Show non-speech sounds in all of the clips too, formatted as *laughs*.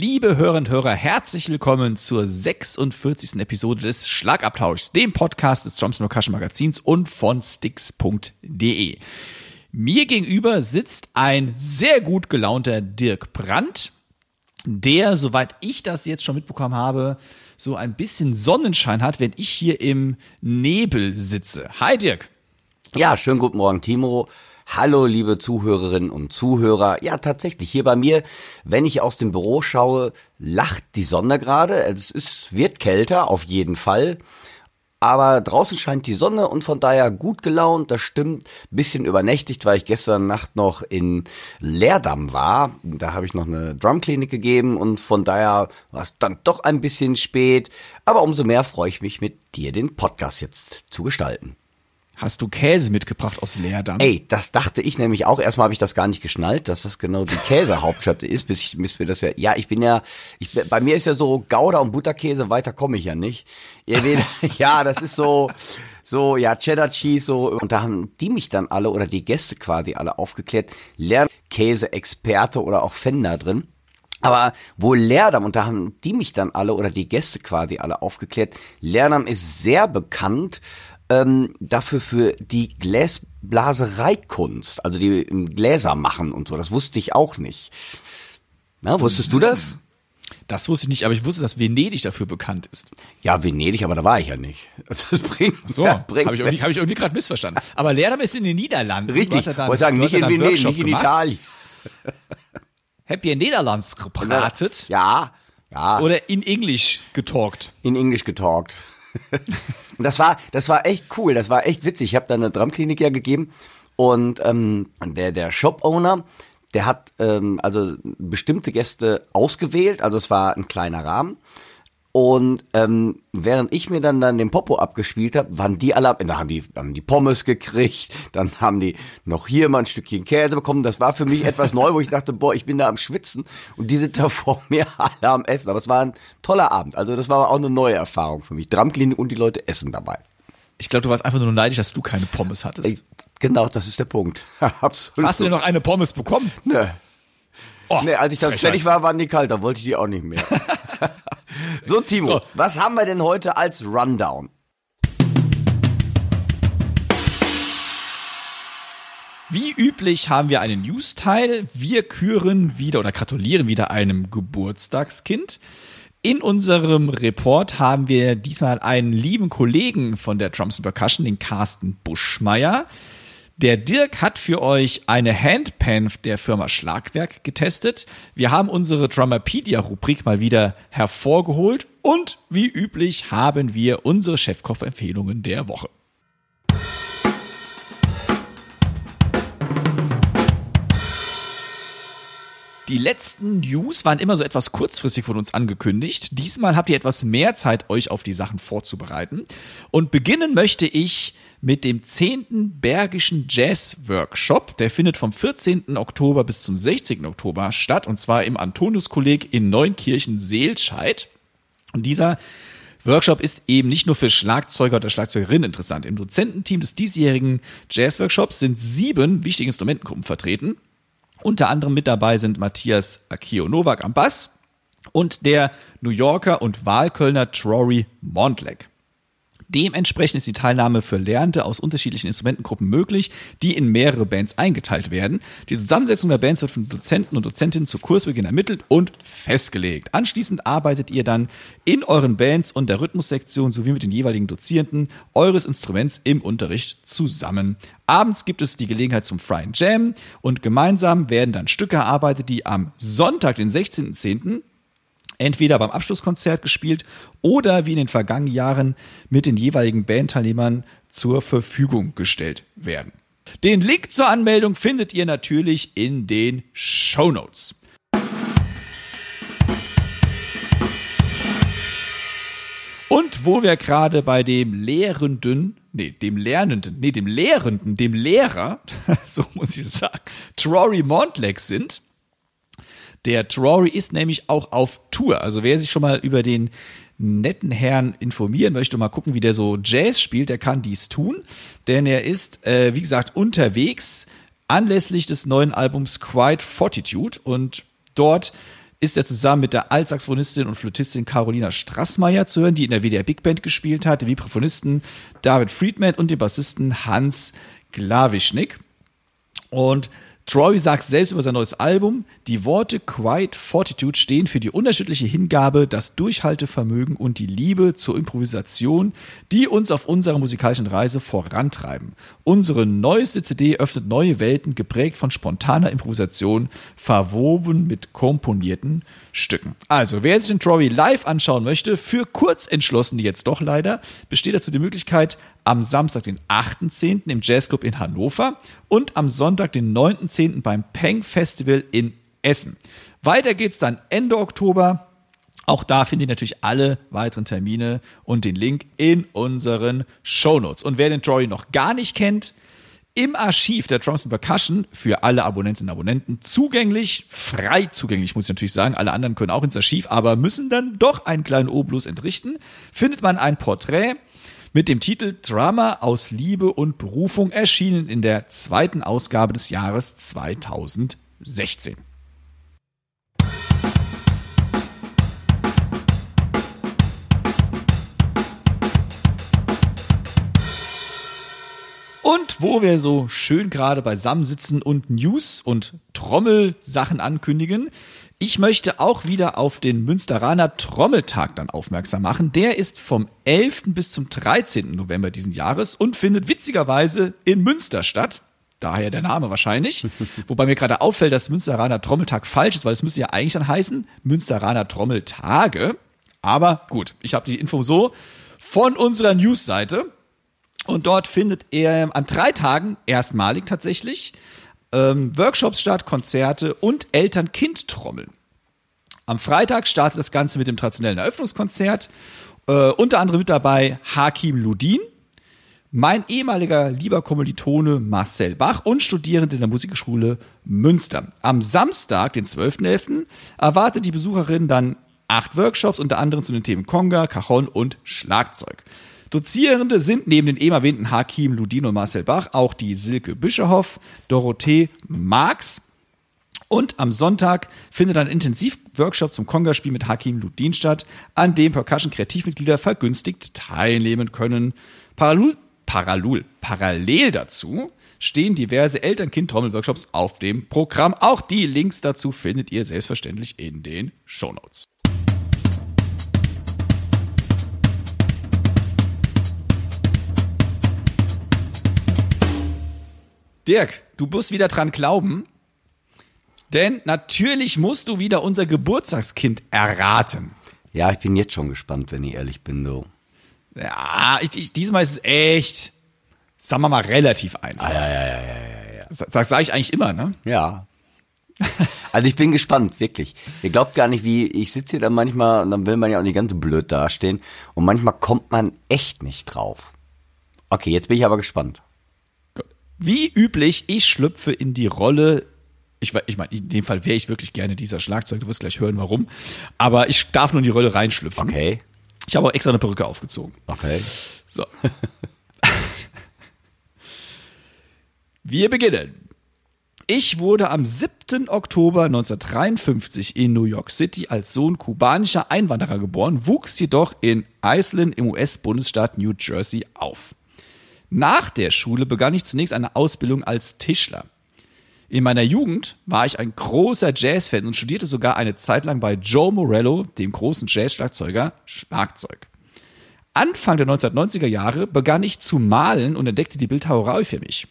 Liebe Hörerinnen und Hörer, herzlich willkommen zur 46. Episode des Schlagabtauschs, dem Podcast des Drums Percussion Magazins und von Sticks.de. Mir gegenüber sitzt ein sehr gut gelaunter Dirk Brandt, der, soweit ich das jetzt schon mitbekommen habe, so ein bisschen Sonnenschein hat, wenn ich hier im Nebel sitze. Hi Dirk. Ja, schönen guten Morgen, Timo. Hallo, liebe Zuhörerinnen und Zuhörer. Ja, tatsächlich, hier bei mir, wenn ich aus dem Büro schaue, lacht die Sonne gerade. Es ist, wird kälter, auf jeden Fall. Aber draußen scheint die Sonne und von daher gut gelaunt, das stimmt. Bisschen übernächtigt, weil ich gestern Nacht noch in Leerdamm war. Da habe ich noch eine Drumklinik gegeben und von daher war es dann doch ein bisschen spät. Aber umso mehr freue ich mich, mit dir den Podcast jetzt zu gestalten. Hast du Käse mitgebracht aus Leerdamm? Ey, das dachte ich nämlich auch. Erstmal habe ich das gar nicht geschnallt, dass das genau die Käsehauptstadt ist, bis ich bis mir das ja. Ja, ich bin ja, ich, bei mir ist ja so Gouda und Butterkäse, weiter komme ich ja nicht. *laughs* *laughs* Ja, das ist so, so, ja, Cheddar Cheese, so. Und da haben die mich dann alle oder die Gäste quasi alle aufgeklärt. Lernkäse-Experte oder auch Fan da drin. Aber wo Leerdam, und da haben die mich dann alle oder die Gäste quasi alle aufgeklärt, Leerdam ist sehr bekannt ähm, dafür für die Gläsblasereikunst, also die Gläser machen und so. Das wusste ich auch nicht. Na, wusstest du das? Das wusste ich nicht, aber ich wusste, dass Venedig dafür bekannt ist. Ja, Venedig, aber da war ich ja nicht. Also das bringt, so, ja, bringt habe ich irgendwie, hab irgendwie gerade missverstanden. Aber Leerdam ist in den Niederlanden. Richtig, ich wollte sagen, nicht in Venedig, nicht in gemacht. Italien. *laughs* Habt ihr in Niederlands gepratet? Ja, ja. Oder in Englisch getalkt? In Englisch getalkt. *laughs* und das war, das war echt cool, das war echt witzig. Ich habe da eine Drumklinik ja gegeben und ähm, der, der Shop-Owner, der hat ähm, also bestimmte Gäste ausgewählt, also es war ein kleiner Rahmen. Und ähm, während ich mir dann dann den Popo abgespielt habe, waren die alle ab. Dann haben die, haben die Pommes gekriegt, dann haben die noch hier mal ein Stückchen Käse bekommen. Das war für mich etwas neu, wo ich dachte, boah, ich bin da am Schwitzen und die sind da vor mir alle am Essen. Aber es war ein toller Abend. Also das war auch eine neue Erfahrung für mich. Drumklinik und die Leute essen dabei. Ich glaube, du warst einfach nur neidisch, dass du keine Pommes hattest. Genau, das ist der Punkt. *laughs* Absolut. Hast du denn noch eine Pommes bekommen? Nö. Oh, nee, als ich dann fertig war, waren die kalt, da wollte ich die auch nicht mehr. *laughs* so, Timo, so. was haben wir denn heute als Rundown? Wie üblich haben wir einen News-Teil. Wir küren wieder oder gratulieren wieder einem Geburtstagskind. In unserem Report haben wir diesmal einen lieben Kollegen von der Drums Percussion, den Carsten Buschmeier. Der Dirk hat für euch eine Handpan der Firma Schlagwerk getestet. Wir haben unsere Drummerpedia-Rubrik mal wieder hervorgeholt und wie üblich haben wir unsere Chefkoch-Empfehlungen der Woche. Die letzten News waren immer so etwas kurzfristig von uns angekündigt. Diesmal habt ihr etwas mehr Zeit, euch auf die Sachen vorzubereiten. Und beginnen möchte ich mit dem 10. Bergischen Jazz Workshop. Der findet vom 14. Oktober bis zum 16. Oktober statt. Und zwar im Antonius-Kolleg in Neunkirchen-Seelscheid. Und dieser Workshop ist eben nicht nur für Schlagzeuger oder Schlagzeugerinnen interessant. Im Dozententeam des diesjährigen Jazz-Workshops sind sieben wichtige Instrumentengruppen vertreten. Unter anderem mit dabei sind Matthias Akio Nowak am Bass und der New Yorker und Wahlkölner Trory Montlek. Dementsprechend ist die Teilnahme für Lernende aus unterschiedlichen Instrumentengruppen möglich, die in mehrere Bands eingeteilt werden. Die Zusammensetzung der Bands wird von Dozenten und Dozentinnen zu Kursbeginn ermittelt und festgelegt. Anschließend arbeitet ihr dann in euren Bands und der Rhythmussektion sowie mit den jeweiligen Dozierenden eures Instruments im Unterricht zusammen. Abends gibt es die Gelegenheit zum Freien Jam und gemeinsam werden dann Stücke erarbeitet, die am Sonntag, den 16.10., entweder beim Abschlusskonzert gespielt oder wie in den vergangenen Jahren mit den jeweiligen Bandteilnehmern zur Verfügung gestellt werden. Den Link zur Anmeldung findet ihr natürlich in den Show Notes. Und wo wir gerade bei dem Lehrenden, nee, dem Lernenden, nee, dem Lehrenden, dem Lehrer, *laughs* so muss ich sagen, Trory Montleg sind. Der Trory ist nämlich auch auf Tour. Also wer sich schon mal über den netten Herrn informieren möchte und mal gucken, wie der so Jazz spielt, der kann dies tun. Denn er ist, äh, wie gesagt, unterwegs anlässlich des neuen Albums Quiet Fortitude und dort ist er zusammen mit der Altsaxophonistin und Flötistin Carolina Strassmeier zu hören, die in der WDR Big Band gespielt hat, dem Vibraphonisten David Friedman und dem Bassisten Hans Glawischnik. Und Troy sagt selbst über sein neues Album, die Worte Quiet Fortitude stehen für die unterschiedliche Hingabe, das Durchhaltevermögen und die Liebe zur Improvisation, die uns auf unserer musikalischen Reise vorantreiben. Unsere neueste CD öffnet neue Welten, geprägt von spontaner Improvisation, verwoben mit komponierten Stücken. Also, wer sich den Troy live anschauen möchte, für Kurzentschlossene jetzt doch leider, besteht dazu die Möglichkeit, am Samstag, den 8.10. im Jazzclub in Hannover und am Sonntag, den 9.10. beim Peng Festival in Essen. Weiter geht's dann Ende Oktober. Auch da findet ihr natürlich alle weiteren Termine und den Link in unseren Shownotes. Und wer den Troy noch gar nicht kennt, im Archiv der Drums Percussion für alle Abonnentinnen und Abonnenten zugänglich, frei zugänglich, muss ich natürlich sagen. Alle anderen können auch ins Archiv, aber müssen dann doch einen kleinen Obolus entrichten. Findet man ein Porträt mit dem Titel Drama aus Liebe und Berufung erschienen in der zweiten Ausgabe des Jahres 2016. Und wo wir so schön gerade beisammen sitzen und News und Trommelsachen ankündigen, ich möchte auch wieder auf den Münsteraner Trommeltag dann aufmerksam machen. Der ist vom 11. bis zum 13. November diesen Jahres und findet witzigerweise in Münster statt. Daher der Name wahrscheinlich. *laughs* Wobei mir gerade auffällt, dass Münsteraner Trommeltag falsch ist, weil es müsste ja eigentlich dann heißen Münsteraner Trommeltage. Aber gut, ich habe die Info so von unserer Newsseite. Und dort findet er an drei Tagen erstmalig tatsächlich ähm, Workshops statt, Konzerte und Eltern-Kind-Trommeln. Am Freitag startet das Ganze mit dem traditionellen Eröffnungskonzert. Äh, unter anderem mit dabei Hakim Ludin, mein ehemaliger lieber Kommilitone Marcel Bach und Studierende in der Musikschule Münster. Am Samstag, den 12.11., erwartet die Besucherin dann acht Workshops, unter anderem zu den Themen Conga, Cajon und Schlagzeug. Dozierende sind neben den eben erwähnten Hakim Ludin und Marcel Bach auch die Silke Bischoff, Dorothee Marx. Und am Sonntag findet ein Intensivworkshop zum Kongaspiel mit Hakim Ludin statt, an dem Percussion-Kreativmitglieder vergünstigt teilnehmen können. Parallel, parallel, parallel dazu stehen diverse Eltern-Kind-Trommel-Workshops auf dem Programm. Auch die Links dazu findet ihr selbstverständlich in den Shownotes. Dirk, du musst wieder dran glauben, denn natürlich musst du wieder unser Geburtstagskind erraten. Ja, ich bin jetzt schon gespannt, wenn ich ehrlich bin, du. Ja, ich, ich, diesmal ist es echt, sagen wir mal, relativ einfach. Ah, ja, ja, ja, ja, ja, ja. Das sage ich eigentlich immer, ne? Ja. *laughs* Also ich bin gespannt, wirklich. Ihr glaubt gar nicht, wie ich sitze hier dann manchmal und dann will man ja auch nicht ganz so blöd dastehen und manchmal kommt man echt nicht drauf. Okay, jetzt bin ich aber gespannt. Wie üblich, ich schlüpfe in die Rolle. Ich, ich meine, in dem Fall wäre ich wirklich gerne dieser Schlagzeug. Du wirst gleich hören, warum. Aber ich darf nur in die Rolle reinschlüpfen. Okay. Ich habe auch extra eine Perücke aufgezogen. Okay. So. *laughs* Wir beginnen. Ich wurde am 7. Oktober 1953 in New York City als Sohn kubanischer Einwanderer geboren, wuchs jedoch in Iceland im US-Bundesstaat New Jersey auf. Nach der Schule begann ich zunächst eine Ausbildung als Tischler. In meiner Jugend war ich ein großer Jazzfan und studierte sogar eine Zeit lang bei Joe Morello, dem großen Jazzschlagzeuger, Schlagzeug. Anfang der 1990er Jahre begann ich zu malen und entdeckte die Bildhauerei für mich.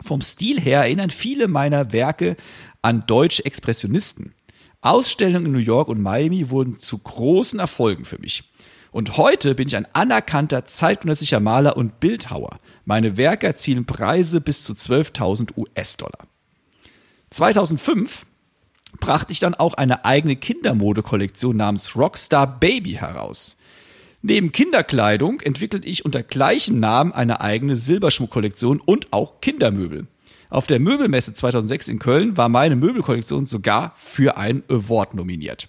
Vom Stil her erinnern viele meiner Werke an deutsche Expressionisten. Ausstellungen in New York und Miami wurden zu großen Erfolgen für mich. Und heute bin ich ein anerkannter zeitgenössischer Maler und Bildhauer. Meine Werke erzielen Preise bis zu 12.000 US-Dollar. 2005 brachte ich dann auch eine eigene Kindermodekollektion namens Rockstar Baby heraus. Neben Kinderkleidung entwickelte ich unter gleichem Namen eine eigene Silberschmuckkollektion und auch Kindermöbel. Auf der Möbelmesse 2006 in Köln war meine Möbelkollektion sogar für einen Award nominiert.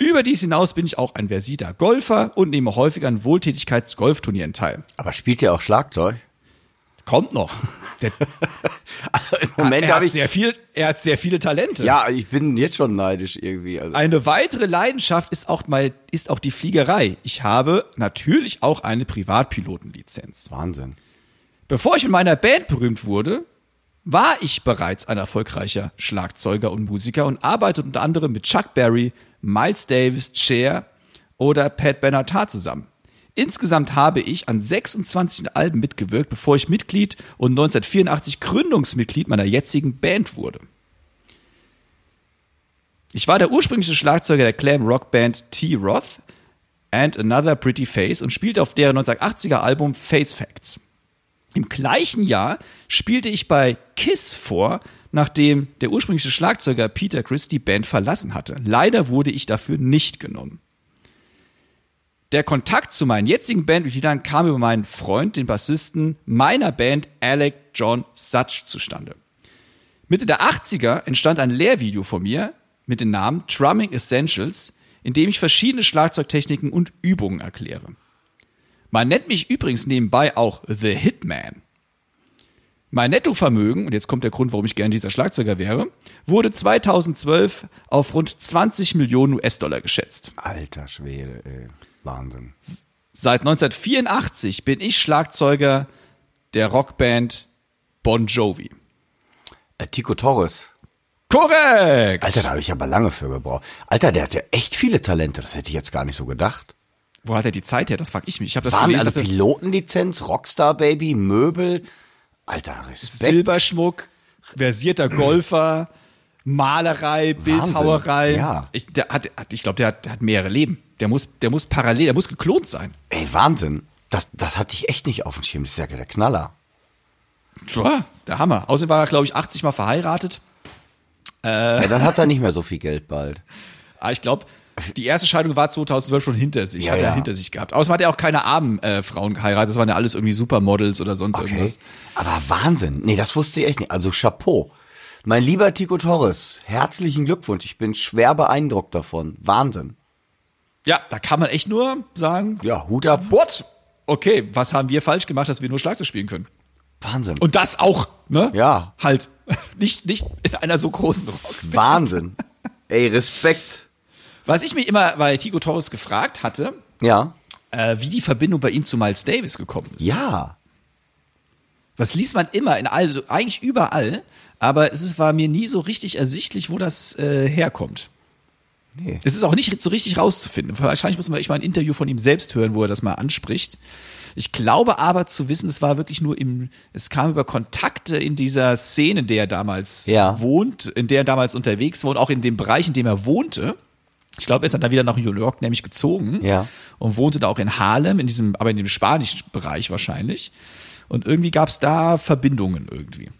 Über dies hinaus bin ich auch ein versierter Golfer und nehme häufig an Wohltätigkeits-Golfturnieren teil. Aber spielt ihr auch Schlagzeug? Kommt noch. *laughs* Der, Also Im Moment er, habe hat ich. sehr viel, er hat sehr viele Talente. Ja, ich bin jetzt schon neidisch irgendwie. Also. Eine weitere Leidenschaft ist auch, mal, ist auch die Fliegerei. Ich habe natürlich auch eine Privatpilotenlizenz. Wahnsinn. Bevor ich mit meiner Band berühmt wurde, war ich bereits ein erfolgreicher Schlagzeuger und Musiker und arbeitete unter anderem mit Chuck Berry, Miles Davis, Cher oder Pat Benatar zusammen. Insgesamt habe ich an 26 Alben mitgewirkt, bevor ich Mitglied und 1984 Gründungsmitglied meiner jetzigen Band wurde. Ich war der ursprüngliche Schlagzeuger der Glam-Rock-Band T-Roth and Another Pretty Face und spielte auf deren 1980er Album Face Facts. Im gleichen Jahr spielte ich bei Kiss vor, nachdem der ursprüngliche Schlagzeuger Peter Chris die Band verlassen hatte. Leider wurde ich dafür nicht genommen. Der Kontakt zu meinen jetzigen Bandmitgliedern kam über meinen Freund, den Bassisten meiner Band Alec John Such zustande. Mitte der 80er entstand ein Lehrvideo von mir mit dem Namen Drumming Essentials, in dem ich verschiedene Schlagzeugtechniken und Übungen erkläre. Man nennt mich übrigens nebenbei auch The Hitman. Mein Nettovermögen, und jetzt kommt der Grund, warum ich gerne dieser Schlagzeuger wäre, wurde 2012 auf rund 20 Millionen US-Dollar geschätzt. Alter Schwede, ey. Wahnsinn. Seit 1984 bin ich Schlagzeuger der Rockband Bon Jovi. Äh, Tico Torres. Korrekt! Alter, da habe ich aber lange für gebraucht. Alter, der hat ja echt viele Talente. Das hätte ich jetzt gar nicht so gedacht. Wo hat er die Zeit her? Das frag ich mich. Ich habe das Waren gelesen, alle Pilotenlizenz, Rockstar Baby, Möbel. Alter, Respekt. Silberschmuck, versierter Golfer, Malerei, Bildhauerei. ja. Ich, der hat, hat- ich glaube, der hat, der hat mehrere Leben. Der muss, der muss parallel, der muss geklont sein. Ey, Wahnsinn. Das, das hatte ich echt nicht auf dem Schirm. Das ist ja der Knaller. Ja, der Hammer. Außerdem war er, glaube ich, 80 Mal verheiratet. Ja, dann hat er nicht mehr so viel Geld bald. Aber *laughs* ich glaube, die erste Scheidung war 2012 schon hinter sich, Ja, hat er ja. hinter sich gehabt. Außerdem hat er auch keine armen äh, Frauen geheiratet, das waren ja alles irgendwie Supermodels oder sonst Okay. irgendwas. Aber Wahnsinn. Nee, das wusste ich echt nicht. Also Chapeau. Mein lieber Tico Torres, herzlichen Glückwunsch. Ich bin schwer beeindruckt davon. Wahnsinn. Ja, da kann man echt nur sagen, Ja, Hut ab. what? Okay, was haben wir falsch gemacht, dass wir nur Schlagzeug spielen können? Wahnsinn. Und das auch, ne? Ja. Halt, *laughs* nicht, nicht in einer so großen Rock. Wahnsinn. Ey, Respekt. Was ich mich immer bei Tico Torres gefragt hatte, Ja. äh, wie die Verbindung bei ihm zu Miles Davis gekommen ist. Ja. Das liest man immer in all, eigentlich überall, aber es ist, war mir nie so richtig ersichtlich, wo das äh, herkommt. Nee. Es ist auch nicht so richtig rauszufinden. Wahrscheinlich muss man echt mal ein Interview von ihm selbst hören, wo er das mal anspricht. Ich glaube aber zu wissen, es war wirklich nur im, es kam über Kontakte in dieser Szene, in der er damals Ja. wohnt, in der er damals unterwegs war und auch in dem Bereich, in dem er wohnte. Ich glaube, er ist dann da wieder nach New York nämlich gezogen Ja. und wohnte da auch in Harlem, in diesem, aber in dem spanischen Bereich wahrscheinlich. Und irgendwie gab es da Verbindungen irgendwie.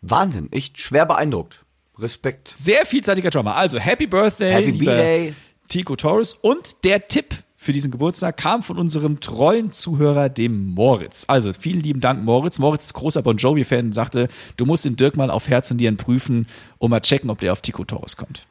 Wahnsinn. Echt schwer beeindruckt. Respekt. Sehr vielseitiger Drummer. Also Happy Birthday, Happy B-Day. Tico Torres. Und der Tipp für diesen Geburtstag kam von unserem treuen Zuhörer, dem Moritz. Also vielen lieben Dank, Moritz. Moritz ist großer Bon Jovi-Fan und sagte, du musst den Dirk mal auf Herz und Nieren prüfen und mal checken, ob der auf Tico Torres kommt.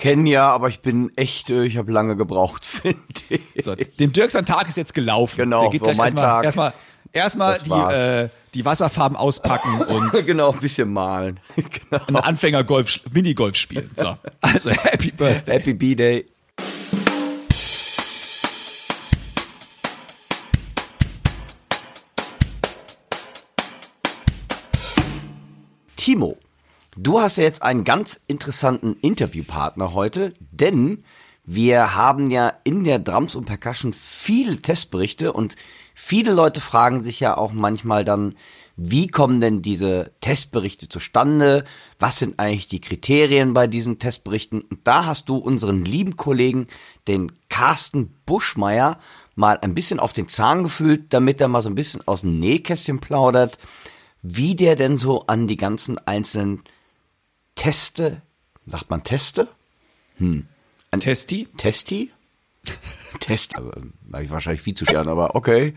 Kennen ja, aber ich bin echt, äh, ich habe lange gebraucht, *laughs* finde ich. So, dem Dirk sein Tag ist jetzt gelaufen. Genau, der geht gleich mein erstmal, Tag. erstmal, erstmal die, äh, die Wasserfarben auspacken *laughs* und genau, ein bisschen malen. *laughs* genau. einen Anfänger-Golf, Minigolf spielen. So. Also Happy Birthday. Happy B-Day. Timo, du hast ja jetzt einen ganz interessanten Interviewpartner heute, denn Wir haben ja in der Drums und Percussion viele Testberichte und viele Leute fragen sich ja auch manchmal dann, wie kommen denn diese Testberichte zustande? Was sind eigentlich die Kriterien bei diesen Testberichten? Und da hast du unseren lieben Kollegen, den Carsten Buschmeier, mal ein bisschen auf den Zahn gefühlt, damit er mal so ein bisschen aus dem Nähkästchen plaudert, wie der denn so an die ganzen einzelnen Teste, sagt man Teste? Hm. Ein Testi? Testi? *laughs* Test, also, habe ich wahrscheinlich viel zu scheren, aber okay.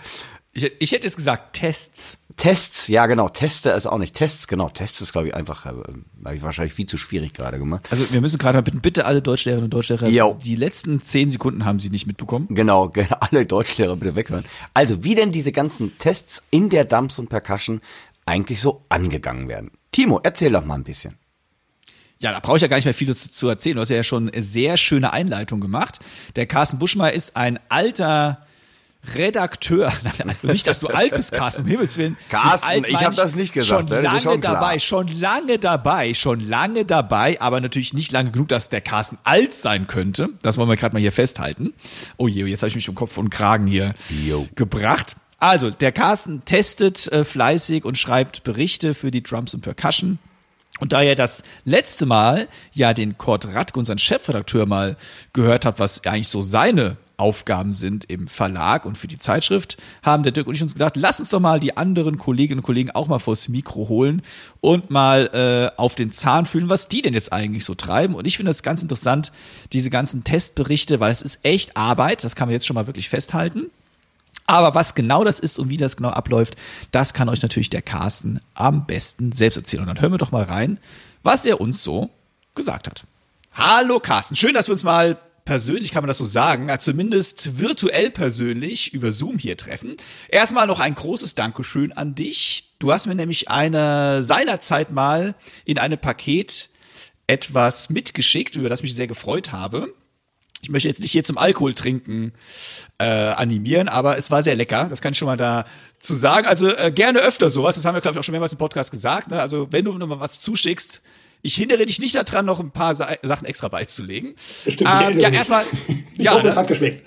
Ich, ich hätte es gesagt, Tests. Tests, ja genau, Teste ist auch nicht Tests, genau, Tests ist glaube ich einfach, äh, habe ich wahrscheinlich viel zu schwierig gerade gemacht. Also wir müssen gerade bitten, bitte alle Deutschlehrerinnen und Deutschlehrer, Yo. die letzten zehn Sekunden haben sie nicht mitbekommen. *laughs* Genau, alle Deutschlehrer bitte weghören. Also wie denn diese ganzen Tests in der Dumps und Percussion eigentlich so angegangen werden. Timo, erzähl doch mal ein bisschen. Ja, da brauche ich ja gar nicht mehr viel zu, zu erzählen. Du hast ja schon eine sehr schöne Einleitung gemacht. Der Carsten Buschmeier ist ein alter Redakteur, *laughs* nicht, dass du alt bist, Carsten, um Himmels Willen. Carsten, ich habe das nicht gesagt. Schon lange schon dabei, schon lange dabei, schon lange dabei, aber natürlich nicht lange genug, dass der Carsten alt sein könnte. Das wollen wir gerade mal hier festhalten. Oh je, jetzt habe ich mich um Kopf und Kragen hier Yo. gebracht. Also, der Carsten testet äh, fleißig und schreibt Berichte für die Drums und Percussion. Und da ihr das letzte Mal ja den Kurt Radke, unseren Chefredakteur, mal gehört habt, was eigentlich so seine Aufgaben sind im Verlag und für die Zeitschrift, haben der Dirk und ich uns gedacht, lass uns doch mal die anderen Kolleginnen und Kollegen auch mal vors Mikro holen und mal äh, auf den Zahn fühlen, was die denn jetzt eigentlich so treiben. Und ich finde das ganz interessant, diese ganzen Testberichte, weil es ist echt Arbeit, das kann man jetzt schon mal wirklich festhalten. Aber was genau das ist und wie das genau abläuft, das kann euch natürlich der Carsten am besten selbst erzählen. Und dann hören wir doch mal rein, was er uns so gesagt hat. Hallo Carsten, schön, dass wir uns mal persönlich, kann man das so sagen, zumindest virtuell persönlich über Zoom hier treffen. Erstmal noch ein großes Dankeschön an dich. Du hast mir nämlich eine seinerzeit mal in einem Paket etwas mitgeschickt, über das ich mich sehr gefreut habe ich möchte jetzt nicht hier zum Alkohol trinken äh, animieren, aber es war sehr lecker. Das kann ich schon mal da zu sagen. Also äh, gerne öfter sowas. Das haben wir, glaube ich, auch schon mehrmals im Podcast gesagt. Ne? Also wenn du noch mal was zuschickst, ich hindere dich nicht daran, noch ein paar Sa Sachen extra beizulegen. Stimmt, ähm, ja, erstmal. *laughs* Ich ja, hoffe, es hat geschmeckt.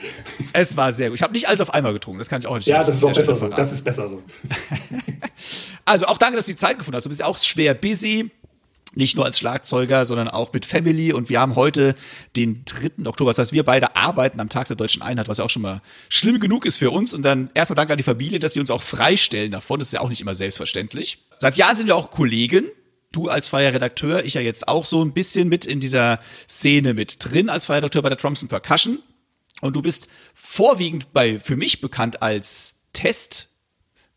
Es war sehr gut. Ich habe nicht alles auf einmal getrunken, das kann ich auch nicht. Ja, das, das ist auch besser so. Das ist besser so. *laughs* also auch danke, dass du die Zeit gefunden hast. Du bist ja auch schwer busy nicht nur als Schlagzeuger, sondern auch mit Family. Und wir haben heute den 3. Oktober. Das heißt, wir beide arbeiten am Tag der deutschen Einheit, was ja auch schon mal schlimm genug ist für uns. Und dann erstmal danke an die Familie, dass sie uns auch freistellen davon. Das ist ja auch nicht immer selbstverständlich. Seit Jahren sind wir auch Kollegen. Du als freier Redakteur, ich ja jetzt auch so ein bisschen mit in dieser Szene mit drin als freier Redakteur bei der Trumps Percussion. Und du bist vorwiegend bei, für mich bekannt als Test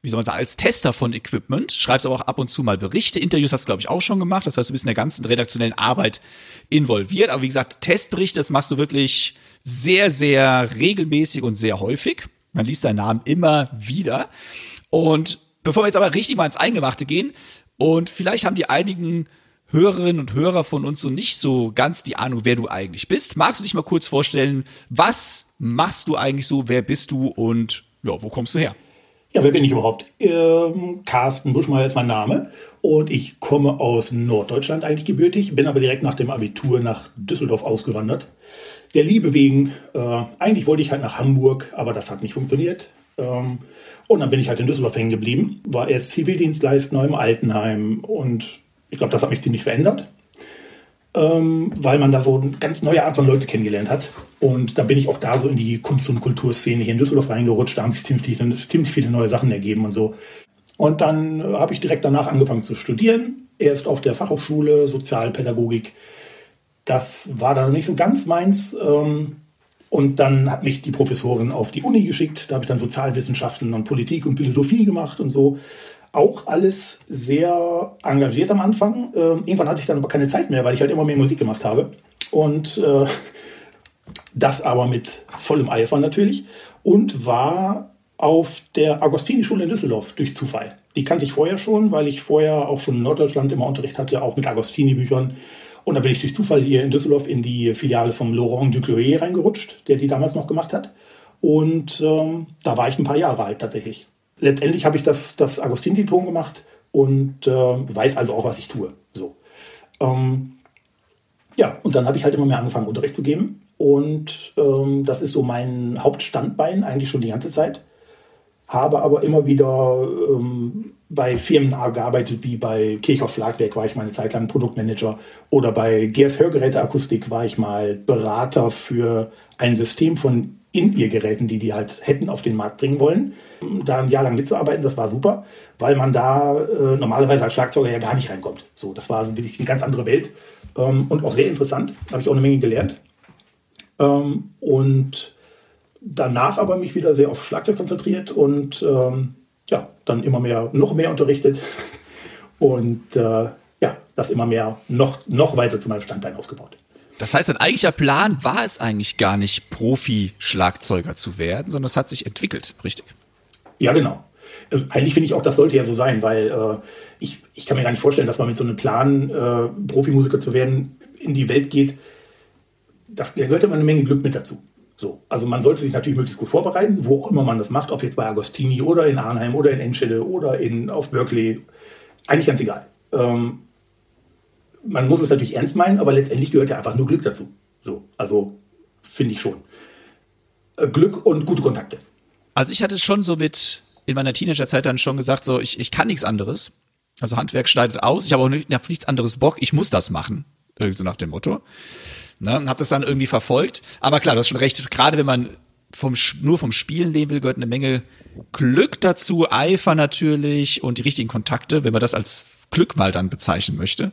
wie soll man sagen, als Tester von Equipment, schreibst aber auch ab und zu mal Berichte, Interviews hast du, glaube ich, auch schon gemacht. Das heißt, du bist in der ganzen redaktionellen Arbeit involviert. Aber wie gesagt, Testberichte, das machst du wirklich sehr, sehr regelmäßig und sehr häufig. Man liest deinen Namen immer wieder. Und bevor wir jetzt aber richtig mal ins Eingemachte gehen, und vielleicht haben die einigen Hörerinnen und Hörer von uns so nicht so ganz die Ahnung, wer du eigentlich bist. Magst du dich mal kurz vorstellen, was machst du eigentlich so, wer bist du und ja, wo kommst du her? Ja, wer bin ich überhaupt? Ähm, Carsten Buschmeier ist mein Name und ich komme aus Norddeutschland eigentlich gebürtig, bin aber direkt nach dem Abitur nach Düsseldorf ausgewandert. Der Liebe wegen, äh, eigentlich wollte ich halt nach Hamburg, aber das hat nicht funktioniert. Ähm, und dann bin ich halt in Düsseldorf hängen geblieben, war erst Zivildienstleister im Altenheim und ich glaube, das hat mich ziemlich verändert ähm, weil man da so eine ganz neue Art von Leute kennengelernt hat. Und da bin ich auch da so in die Kunst- und Kulturszene hier in Düsseldorf reingerutscht. Da haben sich ziemlich viele, ziemlich viele neue Sachen ergeben und so. Und dann habe ich direkt danach angefangen zu studieren. Erst auf der Fachhochschule Sozialpädagogik. Das war dann nicht so ganz meins. Ähm, und dann hat mich die Professorin auf die Uni geschickt. Da habe ich dann Sozialwissenschaften und Politik und Philosophie gemacht und so auch alles sehr engagiert am Anfang. Äh, irgendwann hatte ich dann aber keine Zeit mehr, weil ich halt immer mehr Musik gemacht habe. Und äh, das aber mit vollem Eifer natürlich. Und war auf der Agostini-Schule in Düsseldorf durch Zufall. Die kannte ich vorher schon, weil ich vorher auch schon in Norddeutschland immer Unterricht hatte, auch mit Agostini-Büchern. Und dann bin ich durch Zufall hier in Düsseldorf in die Filiale vom Laurent Ducloyer reingerutscht, der die damals noch gemacht hat. Und ähm, da war ich ein paar Jahre alt tatsächlich letztendlich habe ich das, das Agustin-Diplom gemacht und äh, weiß also auch, was ich tue. So. Ähm, ja, und dann habe ich halt immer mehr angefangen, Unterricht zu geben. Und ähm, das ist so mein Hauptstandbein eigentlich schon die ganze Zeit. Habe aber immer wieder ähm, bei Firmen gearbeitet, wie bei Kirchhoff Schlagwerk war ich mal eine Zeit lang Produktmanager oder bei GS Hörgeräteakustik war ich mal Berater für ein System von In-Ear-Geräten, die die halt hätten auf den Markt bringen wollen. Da ein Jahr lang mitzuarbeiten, das war super, weil man da äh, normalerweise als Schlagzeuger ja gar nicht reinkommt. So, das war wirklich eine ganz andere Welt ähm, und auch sehr interessant. Da habe ich auch eine Menge gelernt. Ähm, und danach aber mich wieder sehr auf Schlagzeug konzentriert und ähm, ja, dann immer mehr, noch mehr unterrichtet *laughs* und äh, ja, das immer mehr noch, noch weiter zu meinem Standbein ausgebaut. Das heißt, ein eigentlicher Plan war es eigentlich gar nicht, Profi-Schlagzeuger zu werden, sondern es hat sich entwickelt, richtig? Ja, genau. Äh, eigentlich finde ich auch, das sollte ja so sein, weil äh, ich, ich kann mir gar nicht vorstellen, dass man mit so einem Plan, äh, Profimusiker zu werden, in die Welt geht. Das, da gehört immer eine Menge Glück mit dazu. So, also man sollte sich natürlich möglichst gut vorbereiten, wo auch immer man das macht, ob jetzt bei Agostini oder in Arnheim oder in Enschede oder in, auf Berkeley. Eigentlich ganz egal. Ähm, man muss es natürlich ernst meinen, aber letztendlich gehört ja einfach nur Glück dazu. So, also finde ich schon. Äh, Glück und gute Kontakte. Also ich hatte schon so mit in meiner Teenagerzeit dann schon gesagt, so ich, ich kann nichts anderes. Also Handwerk schneidet aus, ich habe auch nicht, auf nichts anderes Bock, ich muss das machen. Irgendwie so nach dem Motto. Ne, habe das dann irgendwie verfolgt. Aber klar, du hast schon recht, gerade wenn man vom, nur vom Spielen leben will, gehört eine Menge Glück dazu, Eifer natürlich und die richtigen Kontakte, wenn man das als Glück mal dann bezeichnen möchte.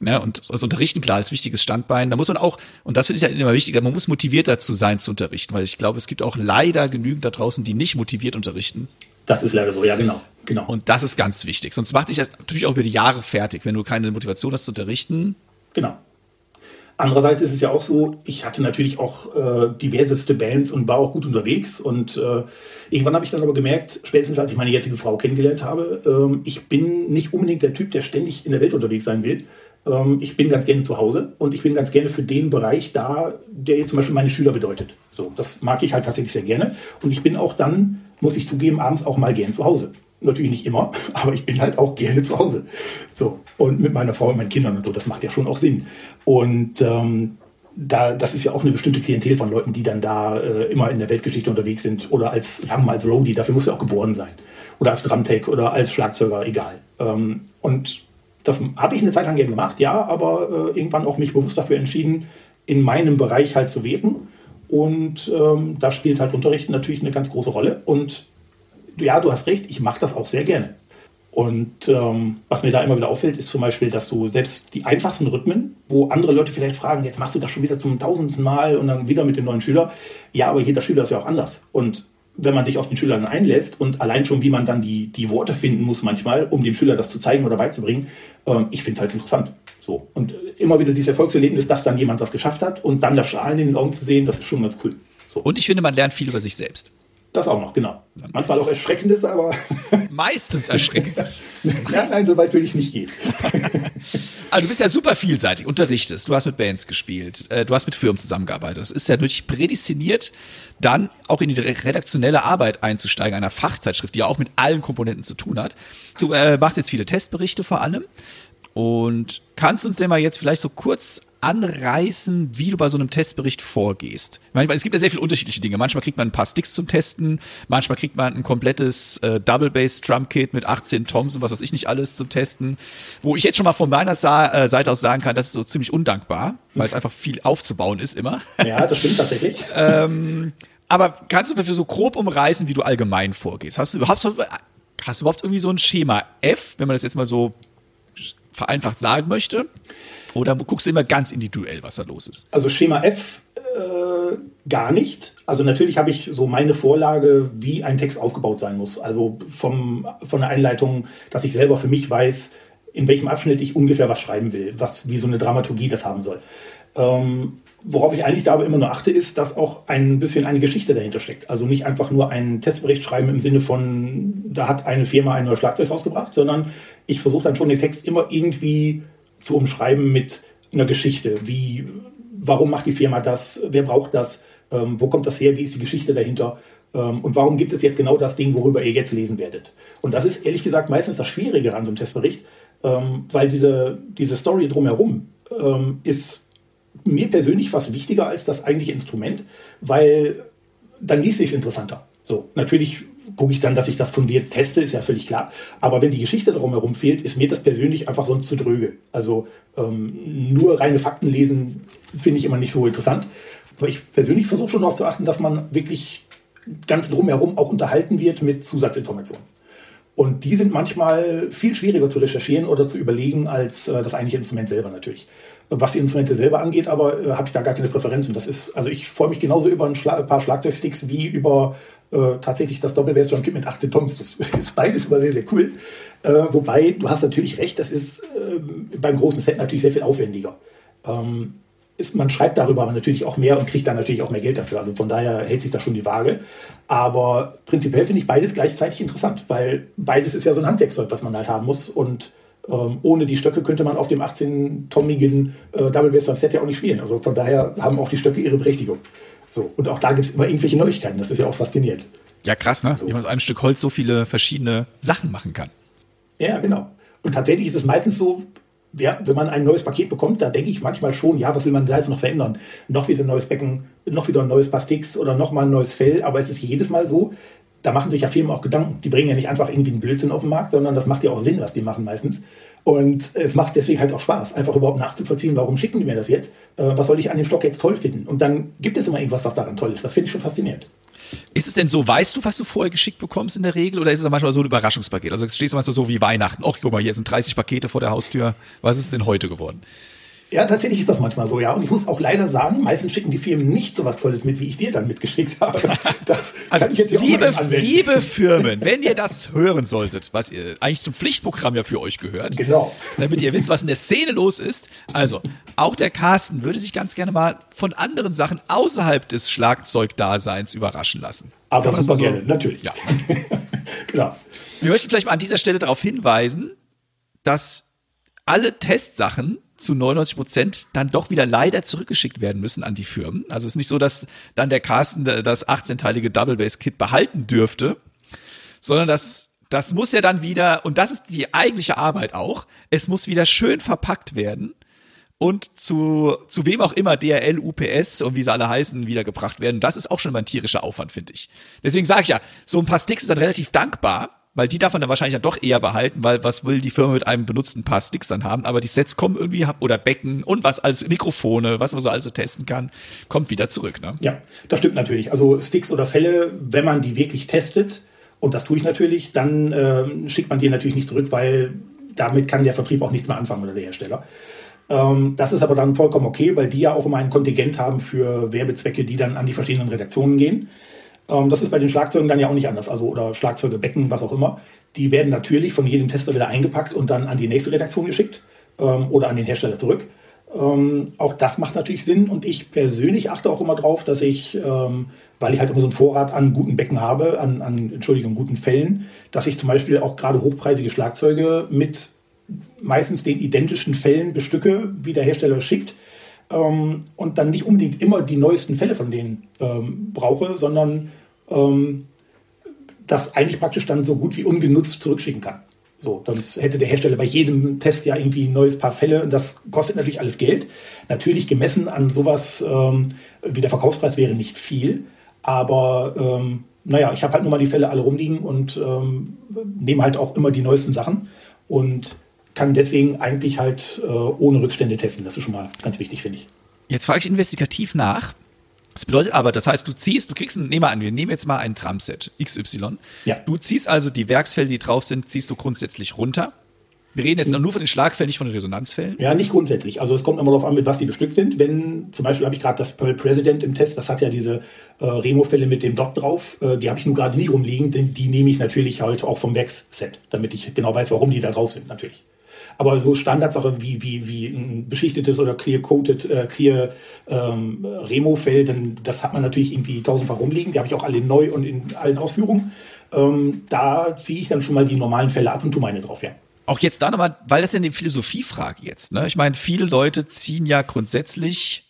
Ne, und das Unterrichten klar als wichtiges Standbein. Da muss man auch, und das finde ich halt immer wichtiger, man muss motiviert dazu sein zu unterrichten, weil ich glaube, es gibt auch leider genügend da draußen, die nicht motiviert unterrichten. Das ist leider so, ja, genau. genau. Und das ist ganz wichtig. Sonst macht dich das natürlich auch über die Jahre fertig, wenn du keine Motivation hast zu unterrichten. Genau. Andererseits ist es ja auch so, ich hatte natürlich auch äh, diverseste Bands und war auch gut unterwegs. Und äh, irgendwann habe ich dann aber gemerkt, spätestens als ich meine jetzige Frau kennengelernt habe, ähm, ich bin nicht unbedingt der Typ, der ständig in der Welt unterwegs sein will. Ähm, ich bin ganz gerne zu Hause und ich bin ganz gerne für den Bereich da, der jetzt zum Beispiel meine Schüler bedeutet. So, das mag ich halt tatsächlich sehr gerne. Und ich bin auch dann, muss ich zugeben, abends auch mal gern zu Hause. Natürlich nicht immer, *laughs* aber ich bin halt auch gerne zu Hause. So. Und mit meiner Frau und meinen Kindern und so, das macht ja schon auch Sinn. Und ähm, da, das ist ja auch eine bestimmte Klientel von Leuten, die dann da äh, immer in der Weltgeschichte unterwegs sind oder als, sagen wir mal, als Roadie, dafür muss ja auch geboren sein. Oder als Drumtech oder als Schlagzeuger, egal. Ähm, und das habe ich eine Zeit lang gerne gemacht, ja, aber äh, irgendwann auch mich bewusst dafür entschieden, in meinem Bereich halt zu werden. Und ähm, da spielt halt Unterrichten natürlich eine ganz große Rolle. Und ja, du hast recht, ich mache das auch sehr gerne. Und ähm, was mir da immer wieder auffällt, ist zum Beispiel, dass du selbst die einfachsten Rhythmen, wo andere Leute vielleicht fragen, jetzt machst du das schon wieder zum tausendsten Mal und dann wieder mit dem neuen Schüler. Ja, aber jeder Schüler ist ja auch anders. Und wenn man sich auf den Schüler dann einlässt und allein schon, wie man dann die, die Worte finden muss manchmal, um dem Schüler das zu zeigen oder beizubringen, ähm, ich finde es halt interessant. So. Und immer wieder dieses Erfolgserlebnis, dass dann jemand was geschafft hat und dann das Strahlen in den Augen zu sehen, das ist schon ganz cool. So. Und ich finde, man lernt viel über sich selbst. Das auch noch, genau. Manchmal auch Erschreckendes, aber. *laughs* Meistens Erschreckendes. *laughs* ja, nein, so weit will ich nicht gehen. *laughs* also du bist ja super vielseitig, unterrichtest, du hast mit Bands gespielt, äh, du hast mit Firmen zusammengearbeitet. Das ist ja durch prädestiniert, dann auch in die redaktionelle Arbeit einzusteigen, einer Fachzeitschrift, die ja auch mit allen Komponenten zu tun hat. Du äh, machst jetzt viele Testberichte vor allem. Und kannst uns denn mal jetzt vielleicht so kurz anreißen, wie du bei so einem Testbericht vorgehst. Manchmal, es gibt ja sehr viele unterschiedliche Dinge. Manchmal kriegt man ein paar Sticks zum Testen, manchmal kriegt man ein komplettes äh, Double Bass Drum Kit mit 18 Toms und was weiß ich nicht alles zum Testen. Wo ich jetzt schon mal von meiner Sa äh, Seite aus sagen kann, das ist so ziemlich undankbar, weil es einfach viel aufzubauen ist immer. Ja, das stimmt tatsächlich. *laughs* ähm, aber kannst du dafür so grob umreißen, wie du allgemein vorgehst? Hast du überhaupt hast du überhaupt irgendwie so ein Schema F, wenn man das jetzt mal so vereinfacht sagen möchte? Oder guckst du immer ganz individuell, was da los ist? Also Schema F äh, gar nicht. Also natürlich habe ich so meine Vorlage, wie ein Text aufgebaut sein muss. Also vom, von der Einleitung, dass ich selber für mich weiß, in welchem Abschnitt ich ungefähr was schreiben will, was wie so eine Dramaturgie das haben soll. Ähm, worauf ich eigentlich da aber immer nur achte, ist, dass auch ein bisschen eine Geschichte dahinter steckt. Also nicht einfach nur einen Testbericht schreiben im Sinne von, da hat eine Firma ein neues Schlagzeug rausgebracht, sondern ich versuche dann schon den Text immer irgendwie zu umschreiben mit einer Geschichte. Wie, warum macht die Firma das? Wer braucht das? Ähm, wo kommt das her? Wie ist die Geschichte dahinter? Ähm, und warum gibt es jetzt genau das Ding, worüber ihr jetzt lesen werdet? Und das ist ehrlich gesagt meistens das Schwierige an so einem Testbericht, ähm, weil diese, diese Story drumherum ähm, ist mir persönlich fast wichtiger als das eigentliche Instrument, weil dann liest sich interessanter. So, natürlich gucke ich dann, dass ich das fundiert teste, ist ja völlig klar. Aber wenn die Geschichte drumherum fehlt, ist mir das persönlich einfach sonst zu dröge. Also ähm, nur reine Fakten lesen finde ich immer nicht so interessant. Aber ich persönlich versuche schon darauf zu achten, dass man wirklich ganz drumherum auch unterhalten wird mit Zusatzinformationen. Und die sind manchmal viel schwieriger zu recherchieren oder zu überlegen als äh, das eigentliche Instrument selber natürlich. Was die Instrumente selber angeht, aber äh, habe ich da gar keine Präferenzen. Das ist, also ich freue mich genauso über ein, Schla ein paar Schlagzeugsticks wie über äh, tatsächlich das Drum Kit mit 18 Toms. Das *laughs* ist beides immer sehr, sehr cool. Äh, wobei, du hast natürlich recht, das ist ähm, beim großen Set natürlich sehr viel aufwendiger. Ähm, ist, man schreibt darüber aber natürlich auch mehr und kriegt dann natürlich auch mehr Geld dafür. Also von daher hält sich da schon die Waage. Aber prinzipiell finde ich beides gleichzeitig interessant, weil beides ist ja so ein Handwerkzeug, was man halt haben muss. Und ähm, ohne die Stöcke könnte man auf dem 18-tommigen äh, Double Bass Set ja auch nicht spielen. Also von daher haben auch die Stöcke ihre Berechtigung. So, und auch da gibt es immer irgendwelche Neuigkeiten. Das ist ja auch faszinierend. Ja, krass, ne? So. Wie man aus einem Stück Holz so viele verschiedene Sachen machen kann. Ja, genau. Und tatsächlich ist es meistens so, ja, wenn man ein neues Paket bekommt, da denke ich manchmal schon, ja, was will man da jetzt noch verändern? Noch wieder ein neues Becken, noch wieder ein neues Pastix oder noch mal ein neues Fell. Aber es ist jedes Mal so, da machen sich ja Firmen auch Gedanken. Die bringen ja nicht einfach irgendwie einen Blödsinn auf den Markt, sondern das macht ja auch Sinn, was die machen meistens. Und es macht deswegen halt auch Spaß, einfach überhaupt nachzuvollziehen, warum schicken die mir das jetzt? Äh, was soll ich an dem Stock jetzt toll finden? Und dann gibt es immer irgendwas, was daran toll ist. Das finde ich schon faszinierend. Ist es denn so, weißt du, was du vorher geschickt bekommst in der Regel? Oder ist es manchmal so ein Überraschungspaket? Also stehst du manchmal so wie Weihnachten. Ach, guck mal, hier sind 30 Pakete vor der Haustür. Was ist denn heute geworden? Ja, tatsächlich ist das manchmal so, ja. Und ich muss auch leider sagen, meistens schicken die Firmen nicht so was Tolles mit, wie ich dir dann mitgeschickt habe. *laughs* Das also, kann ich jetzt hier liebe, auch mal liebe Firmen, wenn ihr das hören solltet, was ihr eigentlich zum Pflichtprogramm ja für euch gehört, genau. damit ihr wisst, was in der Szene los ist. Also, auch der Carsten würde sich ganz gerne mal von anderen Sachen außerhalb des Schlagzeugdaseins überraschen lassen. Aber super so? gerne, natürlich. Ja. *laughs* genau. Wir möchten vielleicht mal an dieser Stelle darauf hinweisen, dass alle Testsachen zu 99 Prozent dann doch wieder leider zurückgeschickt werden müssen an die Firmen. Also es ist nicht so, dass dann der Carsten das 18-teilige Double Bass Kit behalten dürfte, sondern das, das muss ja dann wieder, und das ist die eigentliche Arbeit auch, es muss wieder schön verpackt werden und zu, zu wem auch immer DRL, UPS und wie sie alle heißen, wiedergebracht werden. Das ist auch schon mal ein tierischer Aufwand, finde ich. Deswegen sage ich ja, so ein paar Sticks ist dann relativ dankbar, weil die darf man dann wahrscheinlich dann doch eher behalten, weil was will die Firma mit einem benutzten paar Sticks dann haben? Aber die Sets kommen irgendwie, oder Becken und was als Mikrofone, was man so also testen kann, kommt wieder zurück. Ne? Ja, das stimmt natürlich. Also Sticks oder Fälle, wenn man die wirklich testet, und das tue ich natürlich, dann äh, schickt man die natürlich nicht zurück, weil damit kann der Vertrieb auch nichts mehr anfangen oder der Hersteller. Ähm, das ist aber dann vollkommen okay, weil die ja auch immer ein Kontingent haben für Werbezwecke, die dann an die verschiedenen Redaktionen gehen. Ähm, das ist bei den Schlagzeugen dann ja auch nicht anders, also oder Schlagzeuge, Becken, was auch immer. Die werden natürlich von jedem Tester wieder eingepackt und dann an die nächste Redaktion geschickt ähm, oder an den Hersteller zurück. Ähm, auch das macht natürlich Sinn und ich persönlich achte auch immer drauf, dass ich, ähm, weil ich halt immer so einen Vorrat an guten Becken habe, an, an Entschuldigung, guten Fällen, dass ich zum Beispiel auch gerade hochpreisige Schlagzeuge mit meistens den identischen Fällen bestücke, wie der Hersteller schickt ähm, und dann nicht unbedingt immer die neuesten Fälle von denen ähm, brauche, sondern ähm, das eigentlich praktisch dann so gut wie ungenutzt zurückschicken kann. So, sonst hätte der Hersteller bei jedem Test ja irgendwie ein neues Paar Fälle und das kostet natürlich alles Geld. Natürlich gemessen an sowas ähm, wie der Verkaufspreis wäre nicht viel, aber ähm, naja, ich habe halt nur mal die Fälle alle rumliegen und ähm, nehme halt auch immer die neuesten Sachen und kann deswegen eigentlich halt äh, ohne Rückstände testen. Das ist schon mal ganz wichtig, finde ich. Jetzt frage ich investigativ nach. Das bedeutet aber, das heißt, du ziehst, du kriegst, ein, nehmen wir an, wir nehmen jetzt mal ein Drumset XY. Ja. Du ziehst also die Werksfälle, die drauf sind, ziehst du grundsätzlich runter. Wir reden jetzt nur von den Schlagfällen, nicht von den Resonanzfällen. Ja, nicht grundsätzlich. Also es kommt immer darauf an, mit was die bestückt sind. Wenn zum Beispiel habe ich gerade das Pearl President im Test, das hat ja diese äh, Remo-Fälle mit dem Dot drauf. Äh, die habe ich nun gerade nicht rumliegen, denn die nehme ich natürlich halt auch vom Werksset, damit ich genau weiß, warum die da drauf sind, natürlich. Aber so Standardsache wie, wie, wie ein beschichtetes oder clear-coated, äh, clear ähm, Remo-Feld, das hat man natürlich irgendwie tausendfach rumliegen. Die habe ich auch alle neu und in allen Ausführungen. Ähm, da ziehe ich dann schon mal die normalen Fälle ab und tu meine drauf, ja. Auch jetzt da nochmal, weil das ist ja eine Philosophiefrage jetzt. Ne? Ich meine, viele Leute ziehen ja grundsätzlich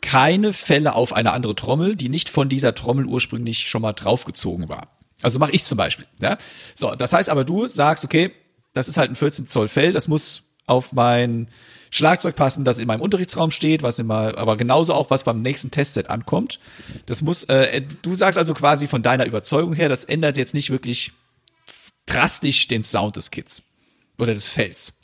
keine Fälle auf eine andere Trommel, die nicht von dieser Trommel ursprünglich schon mal draufgezogen war. Also mache ich zum Beispiel. Ja? So, das heißt aber, du sagst, okay, das ist halt ein 14 Zoll Fell, das muss auf mein Schlagzeug passen, das in meinem Unterrichtsraum steht, was immer, aber genauso auch, was beim nächsten Testset ankommt. Das muss, äh, du sagst also quasi von deiner Überzeugung her, das ändert jetzt nicht wirklich drastisch den Sound des Kits oder des Fells.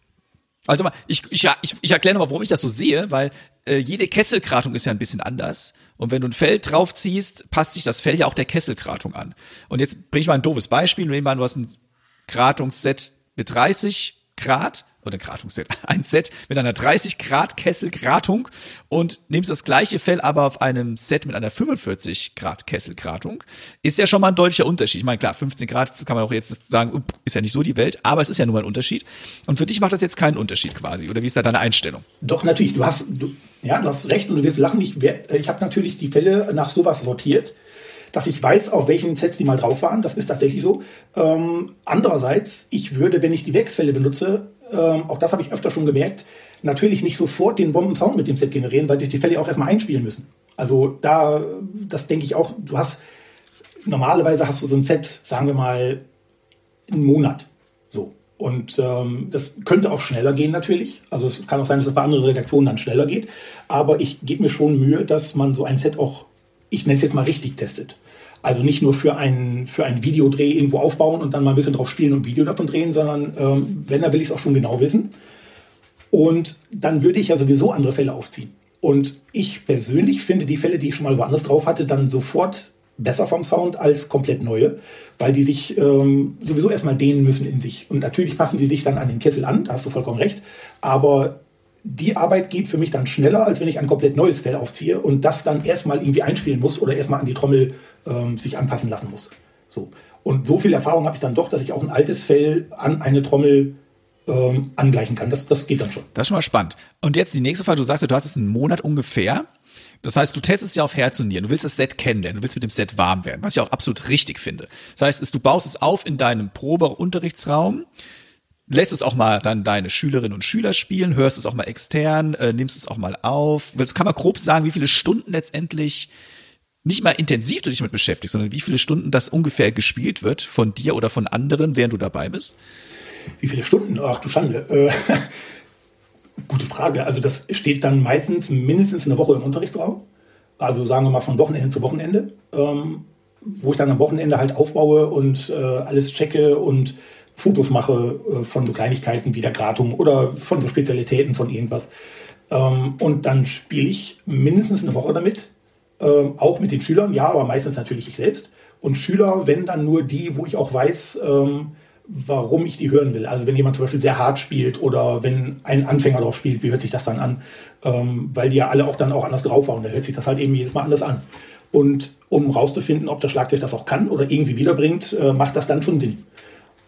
Also mal, ich, ich, ich, ich erkläre nochmal, warum ich das so sehe, weil äh, jede Kesselkratung ist ja ein bisschen anders. Und wenn du ein Fell draufziehst, passt sich das Fell ja auch der Kesselkratung an. Und jetzt bringe ich mal ein doofes Beispiel. Nehmen wir an, du hast ein Kratungsset mit 30 Grad oder Gratungsset, *laughs* ein Set mit einer 30 Grad Kesselgratung und nimmst das gleiche Fell aber auf einem Set mit einer 45 Grad Kesselgratung, ist ja schon mal ein deutlicher Unterschied. Ich meine, klar, 15 Grad kann man auch jetzt sagen, ist ja nicht so die Welt, aber es ist ja nur mal ein Unterschied. Und für dich macht das jetzt keinen Unterschied quasi, oder wie ist da deine Einstellung? Doch, natürlich, du hast, du, ja, du hast recht und du wirst lachen nicht. Ich habe natürlich die Fälle nach sowas sortiert dass ich weiß, auf welchen Sets die mal drauf waren. Das ist tatsächlich so. Ähm, andererseits, ich würde, wenn ich die Wechsfälle benutze, ähm, auch das habe ich öfter schon gemerkt, natürlich nicht sofort den Bomben-Sound mit dem Set generieren, weil sich die Fälle auch erstmal einspielen müssen. Also da, das denke ich auch, du hast, normalerweise hast du so ein Set, sagen wir mal, einen Monat. So. Und ähm, das könnte auch schneller gehen natürlich. Also es kann auch sein, dass es bei anderen Redaktionen dann schneller geht. Aber ich gebe mir schon Mühe, dass man so ein Set auch, ich nenne es jetzt mal richtig testet. Also nicht nur für einen, für einen Videodreh irgendwo aufbauen und dann mal ein bisschen drauf spielen und Video davon drehen, sondern ähm, wenn, dann will ich es auch schon genau wissen. Und dann würde ich ja sowieso andere Fälle aufziehen. Und ich persönlich finde die Fälle, die ich schon mal woanders drauf hatte, dann sofort besser vom Sound als komplett neue, weil die sich ähm, sowieso erstmal dehnen müssen in sich. Und natürlich passen die sich dann an den Kessel an, da hast du vollkommen recht. Aber die Arbeit geht für mich dann schneller, als wenn ich ein komplett neues Fell aufziehe und das dann erstmal irgendwie einspielen muss oder erstmal an die Trommel ähm, sich anpassen lassen muss. So. Und so viel Erfahrung habe ich dann doch, dass ich auch ein altes Fell an eine Trommel ähm, angleichen kann. Das, das geht dann schon. Das ist schon mal spannend. Und jetzt die nächste Frage, du sagst ja, du hast es einen Monat ungefähr. Das heißt, du testest ja auf Herz und Nieren. Du willst das Set kennenlernen. Du willst mit dem Set warm werden, was ich auch absolut richtig finde. Das heißt, du baust es auf in deinem Probeunterrichtsraum lässt es auch mal dann deine Schülerinnen und Schüler spielen, hörst es auch mal extern, äh, nimmst es auch mal auf. Also kann man grob sagen, wie viele Stunden letztendlich nicht mal intensiv du dich damit beschäftigst, sondern wie viele Stunden das ungefähr gespielt wird von dir oder von anderen, während du dabei bist? Wie viele Stunden? Ach du Schande. Äh, *laughs* gute Frage. Also das steht dann meistens mindestens eine Woche im Unterrichtsraum. Also sagen wir mal von Wochenende zu Wochenende. Ähm, wo ich dann am Wochenende halt aufbaue und äh, alles checke und Fotos mache äh, von so Kleinigkeiten wie der Gratung oder von so Spezialitäten von irgendwas. Ähm, und dann spiele ich mindestens eine Woche damit, ähm, auch mit den Schülern, ja, aber meistens natürlich ich selbst. Und Schüler, wenn dann nur die, wo ich auch weiß, ähm, warum ich die hören will. Also wenn jemand zum Beispiel sehr hart spielt oder wenn ein Anfänger drauf spielt, wie hört sich das dann an? Ähm, weil die ja alle auch dann auch anders drauf waren. Da hört sich das halt eben jedes Mal anders an. Und um rauszufinden, ob das Schlagzeug das auch kann oder irgendwie wiederbringt, äh, macht das dann schon Sinn.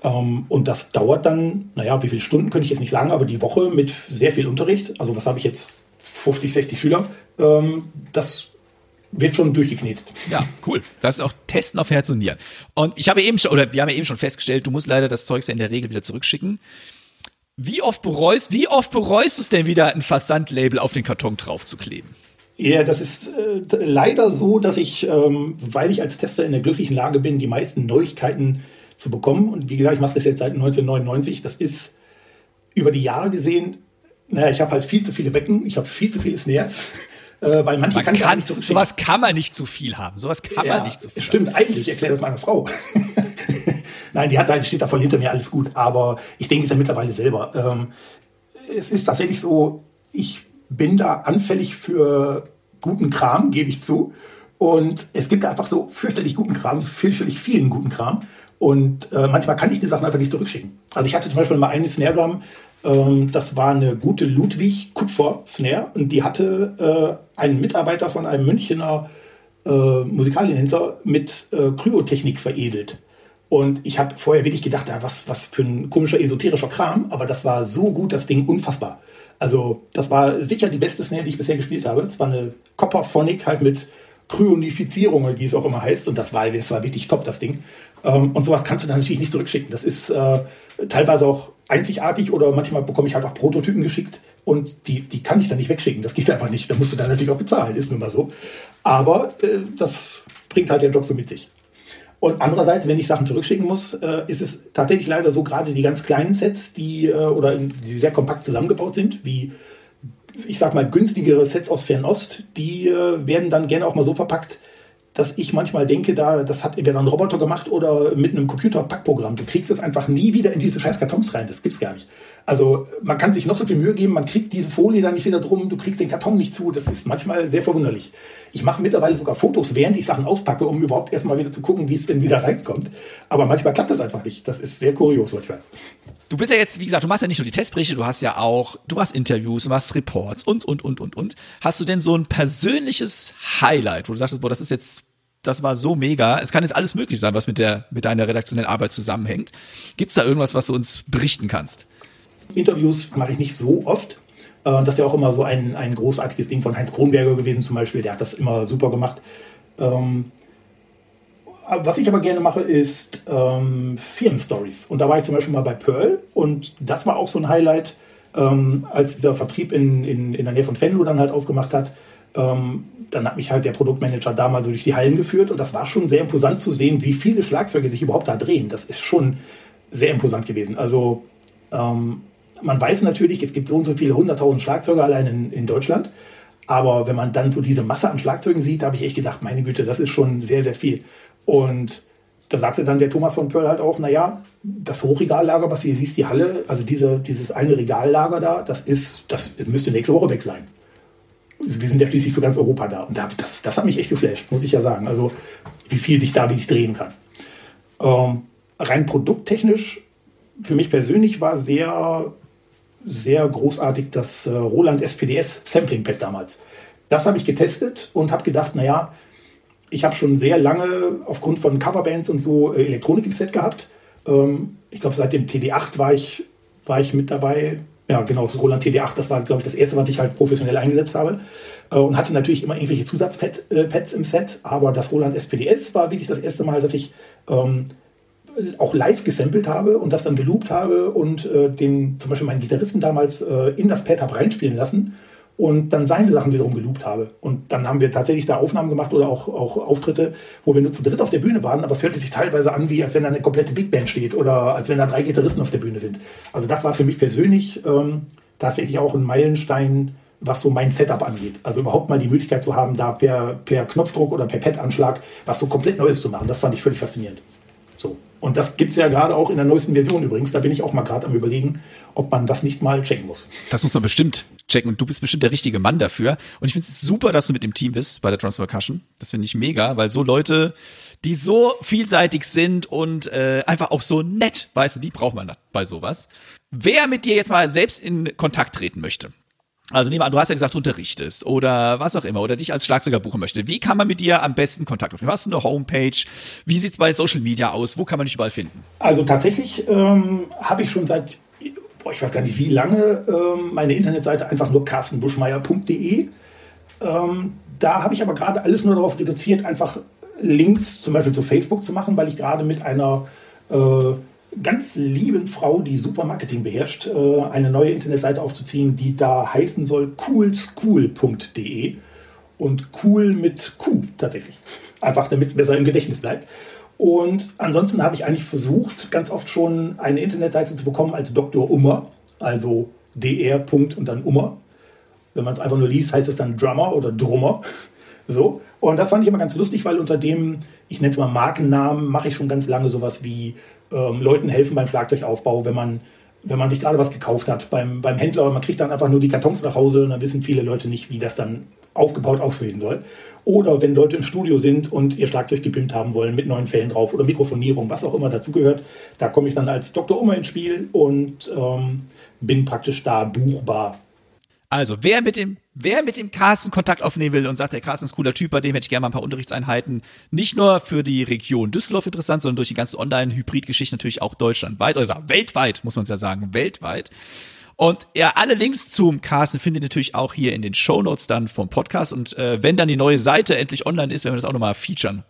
Ähm, und das dauert dann, naja, wie viele Stunden könnte ich jetzt nicht sagen, aber die Woche mit sehr viel Unterricht, also was habe ich jetzt, 50, 60 Schüler, ähm, das wird schon durchgeknetet. Ja, cool. Das ist auch Testen auf Herz und Nieren. Und ich habe eben schon, oder wir haben ja eben schon festgestellt, du musst leider das Zeug ja in der Regel wieder zurückschicken. Wie oft bereust, wie oft bereust du es denn wieder, ein Versandlabel auf den Karton draufzukleben? Ja, das ist äh, leider so, dass ich, ähm, weil ich als Tester in der glücklichen Lage bin, die meisten Neuigkeiten zu bekommen. Und wie gesagt, ich mache das jetzt seit 1999. Das ist über die Jahre gesehen, naja, ich habe halt viel zu viele Becken, ich habe viel zu viele Snares. Äh, weil manche man kann, kann nicht. Sowas kann man nicht zu viel haben. Sowas kann ja, man nicht zu viel Stimmt, haben. eigentlich. Ich erkläre das meiner Frau. *laughs* Nein, die hat halt, steht da voll hinter mir, alles gut. Aber ich denke es ja mittlerweile selber. Ähm, es ist tatsächlich so, ich bin da anfällig für guten Kram, gebe ich zu. Und es gibt einfach so fürchterlich guten Kram, fürchterlich vielen guten Kram. Und äh, manchmal kann ich die Sachen einfach nicht zurückschicken. Also ich hatte zum Beispiel mal eine Snare Drum, ähm, das war eine gute Ludwig Kupfer Snare und die hatte äh, einen Mitarbeiter von einem Münchener äh, Musikalienhändler mit äh, Kryotechnik veredelt. Und ich habe vorher wirklich gedacht, ja, was, was für ein komischer esoterischer Kram, aber das war so gut, das Ding unfassbar. Also das war sicher die beste Snare, die ich bisher gespielt habe. Es war eine Copperphonic halt mit Kryonifizierung, wie es auch immer heißt. Und das war, das war wirklich top, das Ding. Ähm, und sowas kannst du dann natürlich nicht zurückschicken. Das ist äh, teilweise auch einzigartig oder manchmal bekomme ich halt auch Prototypen geschickt und die, die kann ich dann nicht wegschicken. Das geht einfach nicht. Da musst du dann natürlich auch bezahlen, ist nun mal so. Aber äh, das bringt halt der Job so mit sich. Und andererseits, wenn ich Sachen zurückschicken muss, äh, ist es tatsächlich leider so, gerade die ganz kleinen Sets, die äh, oder die sehr kompakt zusammengebaut sind, wie ich sag mal günstigere Sets aus Fernost, die äh, werden dann gerne auch mal so verpackt, dass ich manchmal denke, da, das hat entweder ein Roboter gemacht oder mit einem Computer-Packprogramm. Du kriegst es einfach nie wieder in diese scheiß Kartons rein. Das gibt's gar nicht. Also man kann sich noch so viel Mühe geben, man kriegt diese Folie da nicht wieder drum, du kriegst den Karton nicht zu. Das ist manchmal sehr verwunderlich. Ich mache mittlerweile sogar Fotos, während ich Sachen auspacke, um überhaupt erstmal wieder zu gucken, wie es denn wieder reinkommt. Aber manchmal klappt das einfach nicht. Das ist sehr kurios manchmal. Du bist ja jetzt, wie gesagt, du machst ja nicht nur die Testberichte, du hast ja auch, du machst Interviews, du machst Reports und, und, und, und, und. Hast du denn so ein persönliches Highlight, wo du sagst, boah, das ist jetzt das war so mega. Es kann jetzt alles möglich sein, was mit der mit deiner redaktionellen Arbeit zusammenhängt. Gibt es da irgendwas, was du uns berichten kannst? Interviews mache ich nicht so oft. Äh, das ist ja auch immer so ein, ein großartiges Ding von Heinz Kronberger gewesen zum Beispiel. Der hat das immer super gemacht. Ähm, was ich aber gerne mache, ist ähm, Firmenstories. Und da war ich zum Beispiel mal bei Pearl und das war auch so ein Highlight, ähm, als dieser Vertrieb in, in, in der Nähe von Venlo dann halt aufgemacht hat. Ähm, dann hat mich halt der Produktmanager da mal so durch die Hallen geführt und das war schon sehr imposant zu sehen, wie viele Schlagzeuge sich überhaupt da drehen. Das ist schon sehr imposant gewesen. Also ähm, man weiß natürlich, es gibt so und so viele hunderttausend Schlagzeuge allein in, in Deutschland. Aber wenn man dann so diese Masse an Schlagzeugen sieht, habe ich echt gedacht, meine Güte, das ist schon sehr, sehr viel. Und da sagte dann der Thomas von Pearl halt auch, naja, das Hochregallager, was hier siehst, die Halle, also diese, dieses eine Regallager da, das ist, das müsste nächste Woche weg sein wir sind ja schließlich für ganz Europa da. Und das, das hat mich echt geflasht, muss ich ja sagen. Also, wie viel sich da wirklich drehen kann. Ähm, rein produkttechnisch, für mich persönlich war sehr, sehr großartig das äh, Roland SPDS Sampling Pad damals. Das habe ich getestet und habe gedacht, naja, ich habe schon sehr lange aufgrund von Coverbands und so äh, Elektronik im Set gehabt. Ähm, ich glaube, seit dem TD8 war ich, war ich mit dabei ja, genau, das Roland TD8, das war, glaube ich, das erste, was ich halt professionell eingesetzt habe. Äh, und hatte natürlich immer irgendwelche Zusatzpads äh, im Set, aber das Roland SPDS war wirklich das erste Mal, dass ich ähm, auch live gesampelt habe und das dann geloopt habe und äh, den, zum Beispiel meinen Gitarristen damals äh, in das Pad habe reinspielen lassen und dann seine Sachen wiederum geloopt habe. Und dann haben wir tatsächlich da Aufnahmen gemacht oder auch, auch Auftritte, wo wir nur zu dritt auf der Bühne waren, aber es hörte sich teilweise an, wie als wenn da eine komplette Big Band steht oder als wenn da drei Gitarristen auf der Bühne sind. Also das war für mich persönlich ähm, tatsächlich auch ein Meilenstein, was so mein Setup angeht. Also überhaupt mal die Möglichkeit zu haben, da per, per Knopfdruck oder per Pad-Anschlag was so komplett Neues zu machen. Das fand ich völlig faszinierend. Und das gibt es ja gerade auch in der neuesten Version übrigens. Da bin ich auch mal gerade am überlegen, ob man das nicht mal checken muss. Das muss man bestimmt checken und du bist bestimmt der richtige Mann dafür. Und ich finde es super, dass du mit dem Team bist bei der Transfer Cushion. Das finde ich mega, weil so Leute, die so vielseitig sind und äh, einfach auch so nett, weißt du, die braucht man bei sowas. Wer mit dir jetzt mal selbst in Kontakt treten möchte, also nehmen an, du hast ja gesagt, du unterrichtest oder was auch immer oder dich als Schlagzeuger buchen möchte. Wie kann man mit dir am besten Kontakt aufnehmen? Hast du eine Homepage? Wie sieht's bei Social Media aus? Wo kann man dich überall finden? Also tatsächlich ähm, habe ich schon seit, boah, ich weiß gar nicht wie lange, ähm, meine Internetseite einfach nur carstenbuschmeier.de. Ähm, da habe ich aber gerade alles nur darauf reduziert, einfach Links zum Beispiel zu Facebook zu machen, weil ich gerade mit einer äh, ganz lieben Frau, die super Marketing beherrscht, äh, eine neue Internetseite aufzuziehen, die da heißen soll coolschool.de und cool mit Q tatsächlich. Einfach damit es besser im Gedächtnis bleibt. Und ansonsten habe ich eigentlich versucht, ganz oft schon eine Internetseite zu bekommen als Dr. Ummer, also dr. und dann Ummer. Wenn man es einfach nur liest, heißt es dann Drummer oder Drummer. So. Und das fand ich immer ganz lustig, weil unter dem, ich nenne es mal Markennamen, mache ich schon ganz lange sowas wie ähm, Leuten helfen beim Schlagzeugaufbau, wenn man, wenn man sich gerade was gekauft hat beim, beim Händler. Man kriegt dann einfach nur die Kartons nach Hause und dann wissen viele Leute nicht, wie das dann aufgebaut aussehen soll. Oder wenn Leute im Studio sind und ihr Schlagzeug gepimpt haben wollen mit neuen Fällen drauf oder Mikrofonierung, was auch immer dazugehört, da komme ich dann als Dr. Ummer ins Spiel und ähm, bin praktisch da buchbar also, wer mit dem, wer mit dem Carsten Kontakt aufnehmen will und sagt, der Carsten ist cooler Typ, bei dem hätte ich gerne mal ein paar Unterrichtseinheiten, nicht nur für die Region Düsseldorf interessant, sondern durch die ganze Online-Hybrid-Geschichte natürlich auch deutschlandweit, also weltweit, muss man es ja sagen, weltweit. Und ja, alle Links zum Carsten findet ihr natürlich auch hier in den Show Notes dann vom Podcast. Und äh, wenn dann die neue Seite endlich online ist, werden wir das auch nochmal featuren.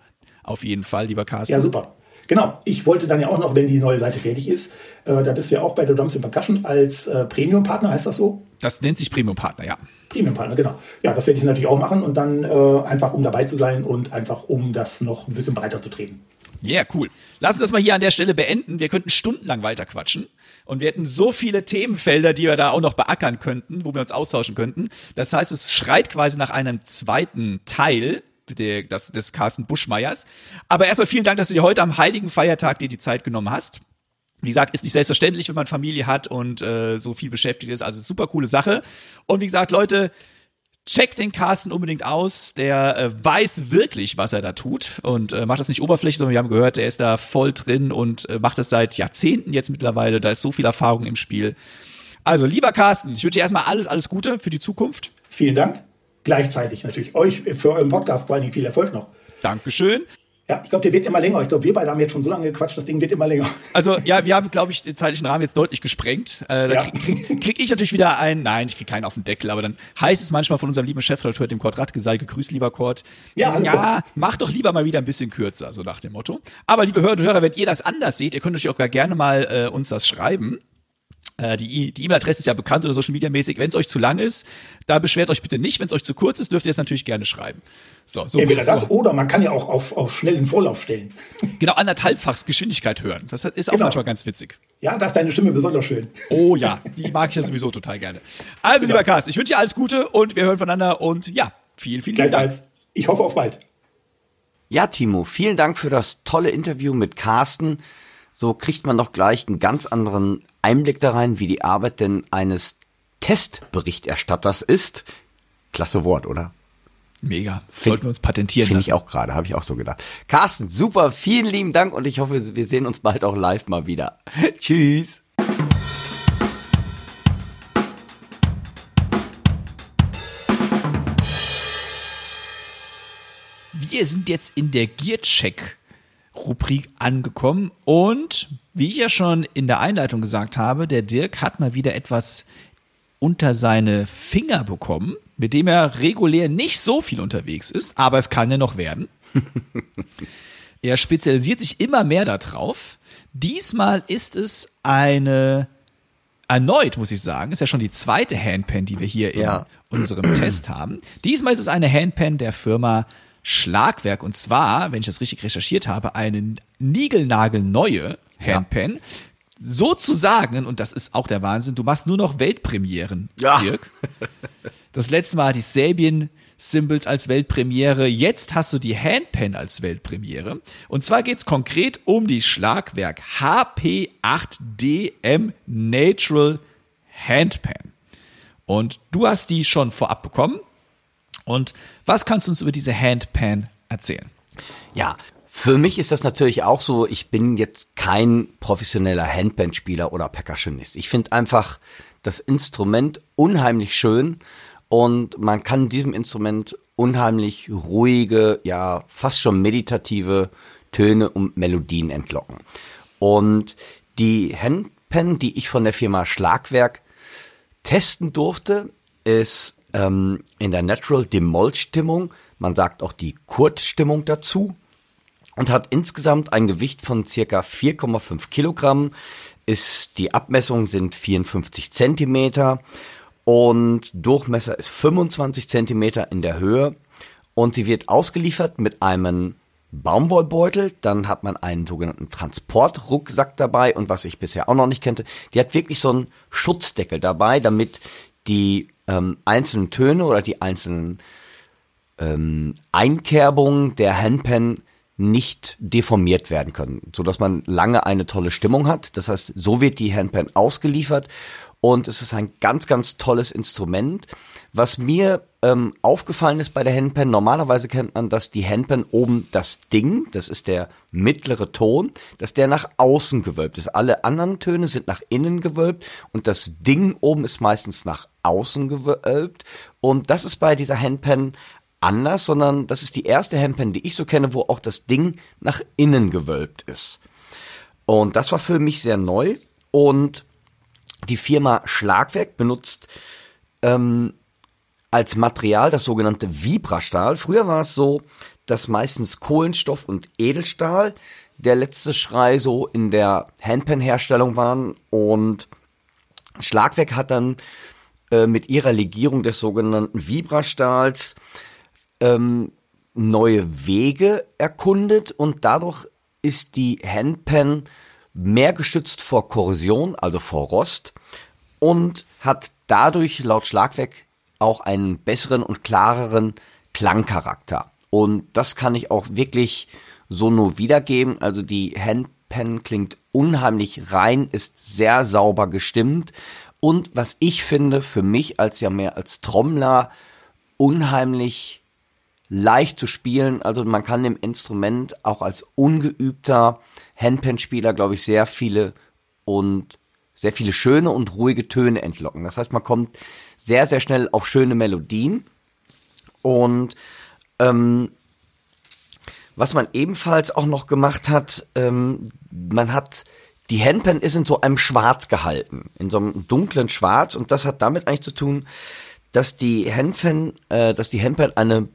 Auf jeden Fall, lieber Carsten. Ja, super. Genau, ich wollte dann ja auch noch, wenn die neue Seite fertig ist, äh, da bist du ja auch bei der Drums Percussion als äh, Premium-Partner, heißt das so? Das nennt sich Premium-Partner, ja. Premium-Partner, genau. Ja, das werde ich natürlich auch machen und dann äh, einfach, um dabei zu sein und einfach, um das noch ein bisschen breiter zu treten. Ja, yeah, cool. Lass uns das mal hier an der Stelle beenden. Wir könnten stundenlang weiter quatschen. Und wir hätten so viele Themenfelder, die wir da auch noch beackern könnten, wo wir uns austauschen könnten. Das heißt, es schreit quasi nach einem zweiten Teil der, das, des Carsten Buschmeiers. Aber erstmal vielen Dank, dass du dir heute am heiligen Feiertag dir die Zeit genommen hast. Wie gesagt, ist nicht selbstverständlich, wenn man Familie hat und äh, so viel beschäftigt ist. Also super coole Sache. Und wie gesagt, Leute, checkt den Carsten unbedingt aus. Der äh, weiß wirklich, was er da tut und äh, macht das nicht oberflächlich, sondern wir haben gehört, er ist da voll drin und äh, macht das seit Jahrzehnten jetzt mittlerweile. Da ist so viel Erfahrung im Spiel. Also, lieber Carsten, ich wünsche dir erstmal alles, alles Gute für die Zukunft. Vielen Dank. Gleichzeitig natürlich euch für euren Podcast vor allen Dingen viel Erfolg noch. Dankeschön. Ja, ich glaube, der wird immer länger. Ich glaube, wir beide haben jetzt schon so lange gequatscht, das Ding wird immer länger. Also ja, wir haben, glaube ich, den zeitlichen Rahmen jetzt deutlich gesprengt. Äh, da Ja. krieg, krieg, krieg ich natürlich wieder einen, nein, ich krieg keinen auf den Deckel, aber dann heißt es manchmal von unserem lieben Chefredakteur, dem Kurt Radke, sei gegrüßt, lieber Kurt. Ja, hallo, ja mach doch lieber mal wieder ein bisschen kürzer, so nach dem Motto. Aber liebe Hörerinnen und Hörer, wenn ihr das anders seht, ihr könnt natürlich auch gar gerne mal äh, uns das schreiben. Äh, die die E-Mail-Adresse ist ja bekannt oder Social Media mäßig. Wenn es euch zu lang ist, da beschwert euch bitte nicht. Wenn es euch zu kurz ist, dürft ihr es natürlich gerne schreiben. So, so, Entweder das so. oder man kann ja auch auf, auf schnellen Vorlauf stellen. *laughs* genau anderthalbfachs Geschwindigkeit hören. Das ist auch Genau. manchmal ganz witzig. Ja, da ist deine Stimme besonders schön. Oh ja, die mag ich ja sowieso total gerne. Also, lieber Carsten, ich wünsche dir alles Gute und wir hören voneinander und ja, vielen, vielen Dank. Gleichfalls. Ich hoffe auf bald. Ja, Timo, vielen Dank für das tolle Interview mit Carsten. So kriegt man doch gleich einen ganz anderen Einblick da rein, wie die Arbeit denn eines Testberichterstatters ist. Klasse Wort, oder? Mega. Sollten wir uns patentieren Finde ich auch gerade, habe ich auch so gedacht. Carsten, super, vielen lieben Dank und ich hoffe, wir sehen uns bald auch live mal wieder. *laughs* Tschüss. Wir sind jetzt in der Gearcheck-Rubrik angekommen und wie ich ja schon in der Einleitung gesagt habe, der Dirk hat mal wieder etwas unter seine Finger bekommen, mit dem er regulär nicht so viel unterwegs ist, aber es kann ja noch werden. *laughs* er spezialisiert sich immer mehr darauf. Diesmal ist es eine, erneut muss ich sagen, ist ja schon die zweite Handpan, die wir hier Ja. in unserem Test haben. Diesmal ist es eine Handpan der Firma Schlagwerk und zwar, wenn ich das richtig recherchiert habe, eine niegelnagelneue Handpan. Sozusagen, und das ist auch der Wahnsinn, du machst nur noch Weltpremieren, Ja. Dirk. Das letzte Mal ich Sabian Symbols als Weltpremiere. Jetzt hast du die Handpan als Weltpremiere. Und zwar geht's konkret um die Schlagwerk HP8DM Natural Handpan. Und du hast die schon vorab bekommen. Und was kannst du uns über diese Handpan erzählen? Ja, für mich ist das natürlich auch so, ich bin jetzt kein professioneller Handband-Spieler oder Percussionist. Ich finde einfach das Instrument unheimlich schön und man kann diesem Instrument unheimlich ruhige, ja, fast schon meditative Töne und Melodien entlocken. Und die Handpan, die ich von der Firma Schlagwerk testen durfte, ist ähm, in der Natural Demol-Stimmung, man sagt auch die Kurt-Stimmung dazu, und hat insgesamt ein Gewicht von circa 4,5 Kilogramm. Ist, die Abmessungen sind 54 Zentimeter und Durchmesser ist 25 Zentimeter in der Höhe. Und sie wird ausgeliefert mit einem Baumwollbeutel, dann hat man einen sogenannten Transportrucksack dabei und was ich bisher auch noch nicht kannte, die hat wirklich so einen Schutzdeckel dabei, damit die ähm, einzelnen Töne oder die einzelnen ähm, Einkerbungen der Handpan nicht deformiert werden können, so dass man lange eine tolle Stimmung hat. Das heißt, so wird die Handpan ausgeliefert und es ist ein ganz, ganz tolles Instrument. Was mir ähm, aufgefallen ist bei der Handpan, normalerweise kennt man, dass die Handpan oben das Ding, das ist der mittlere Ton, dass der nach außen gewölbt ist. Alle anderen Töne sind nach innen gewölbt und das Ding oben ist meistens nach außen gewölbt. Und das ist bei dieser Handpan anders, sondern das ist die erste Handpan, die ich so kenne, wo auch das Ding nach innen gewölbt ist. Und das war für mich sehr neu. Und die Firma Schlagwerk benutzt ähm, als Material das sogenannte Vibrastahl. Früher war es so, dass meistens Kohlenstoff und Edelstahl der letzte Schrei so in der Handpan-Herstellung waren. Und Schlagwerk hat dann äh, mit ihrer Legierung des sogenannten Vibrastahls ähm, neue Wege erkundet und dadurch ist die Handpan mehr geschützt vor Korrosion, also vor Rost und hat dadurch laut Schlagwerk auch einen besseren und klareren Klangcharakter. Und das kann ich auch wirklich so nur wiedergeben. Also die Handpan klingt unheimlich rein, ist sehr sauber gestimmt und was ich finde, für mich als ja mehr als Trommler unheimlich leicht zu spielen. Also man kann dem Instrument auch als ungeübter Handpan-Spieler, glaube ich, sehr viele und sehr viele schöne und ruhige Töne entlocken. Das heißt, man kommt sehr, sehr schnell auf schöne Melodien. Und ähm, was man ebenfalls auch noch gemacht hat, ähm, man hat die Handpan ist in so einem Schwarz gehalten, in so einem dunklen Schwarz und das hat damit eigentlich zu tun, dass die Handpan, äh, dass die Handpan eine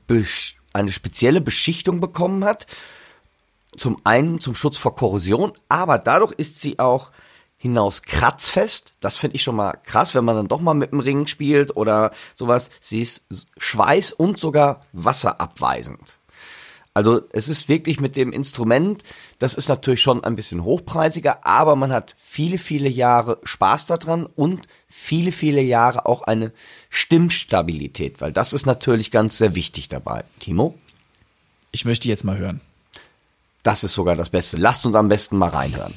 eine spezielle Beschichtung bekommen hat. Zum einen zum Schutz vor Korrosion, aber dadurch ist sie auch hinaus kratzfest. Das finde ich schon mal krass, wenn man dann doch mal mit dem Ring spielt oder sowas. Sie ist schweiß- und sogar wasserabweisend. Also es ist wirklich mit dem Instrument, das ist natürlich schon ein bisschen hochpreisiger, aber man hat viele, viele Jahre Spaß daran und viele, viele Jahre auch eine Stimmstabilität, weil das ist natürlich ganz sehr wichtig dabei. Timo? Ich möchte jetzt mal hören. Das ist sogar das Beste. Lasst uns am besten mal reinhören.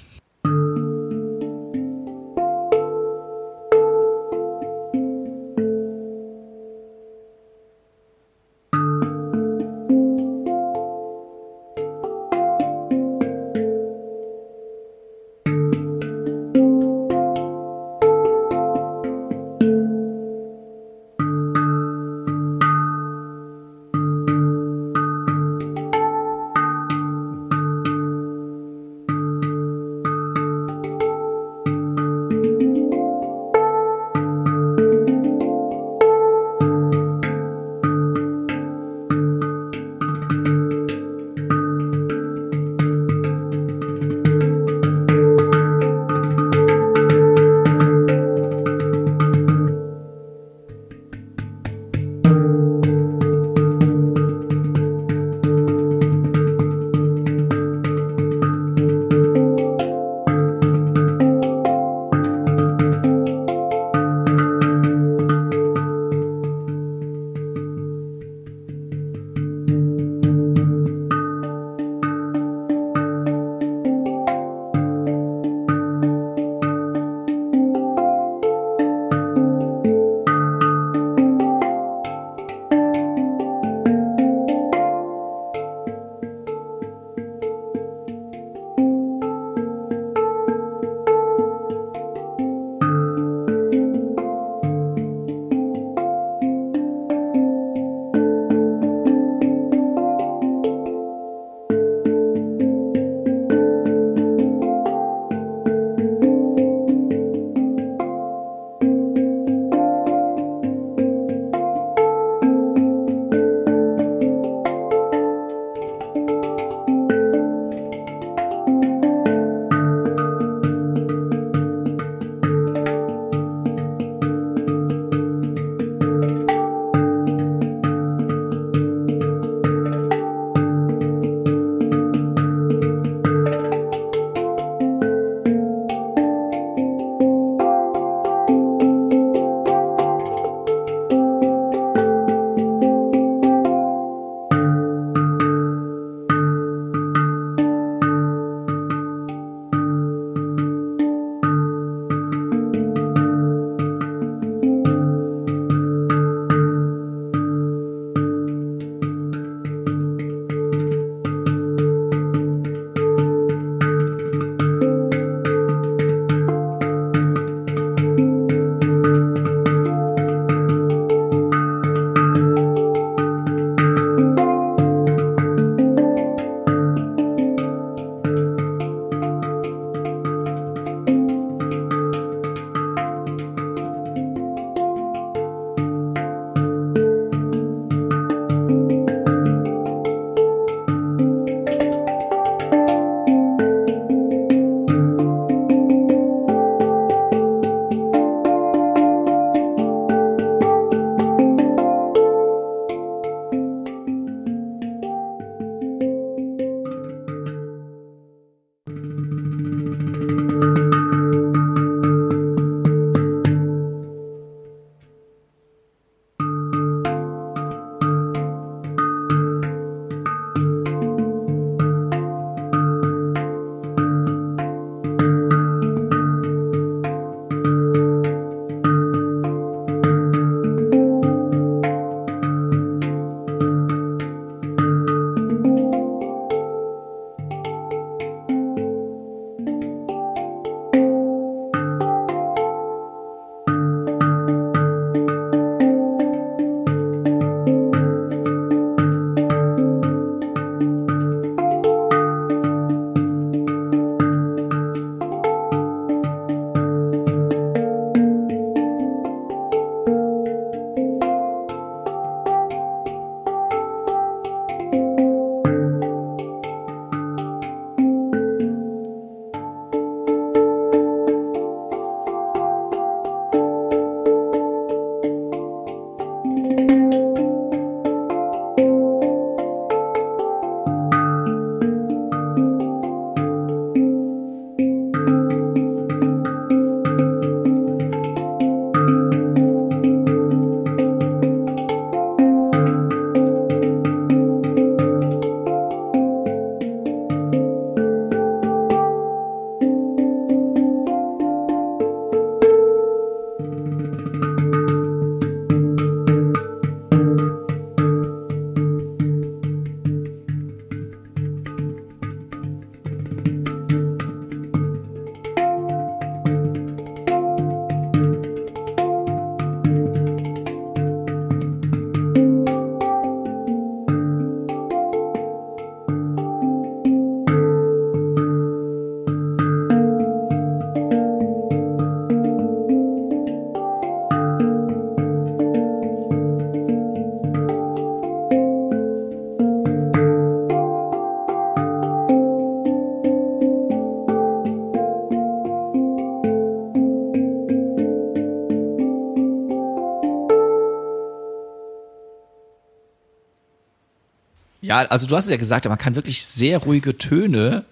Ja, also du hast es ja gesagt, man kann wirklich sehr ruhige Töne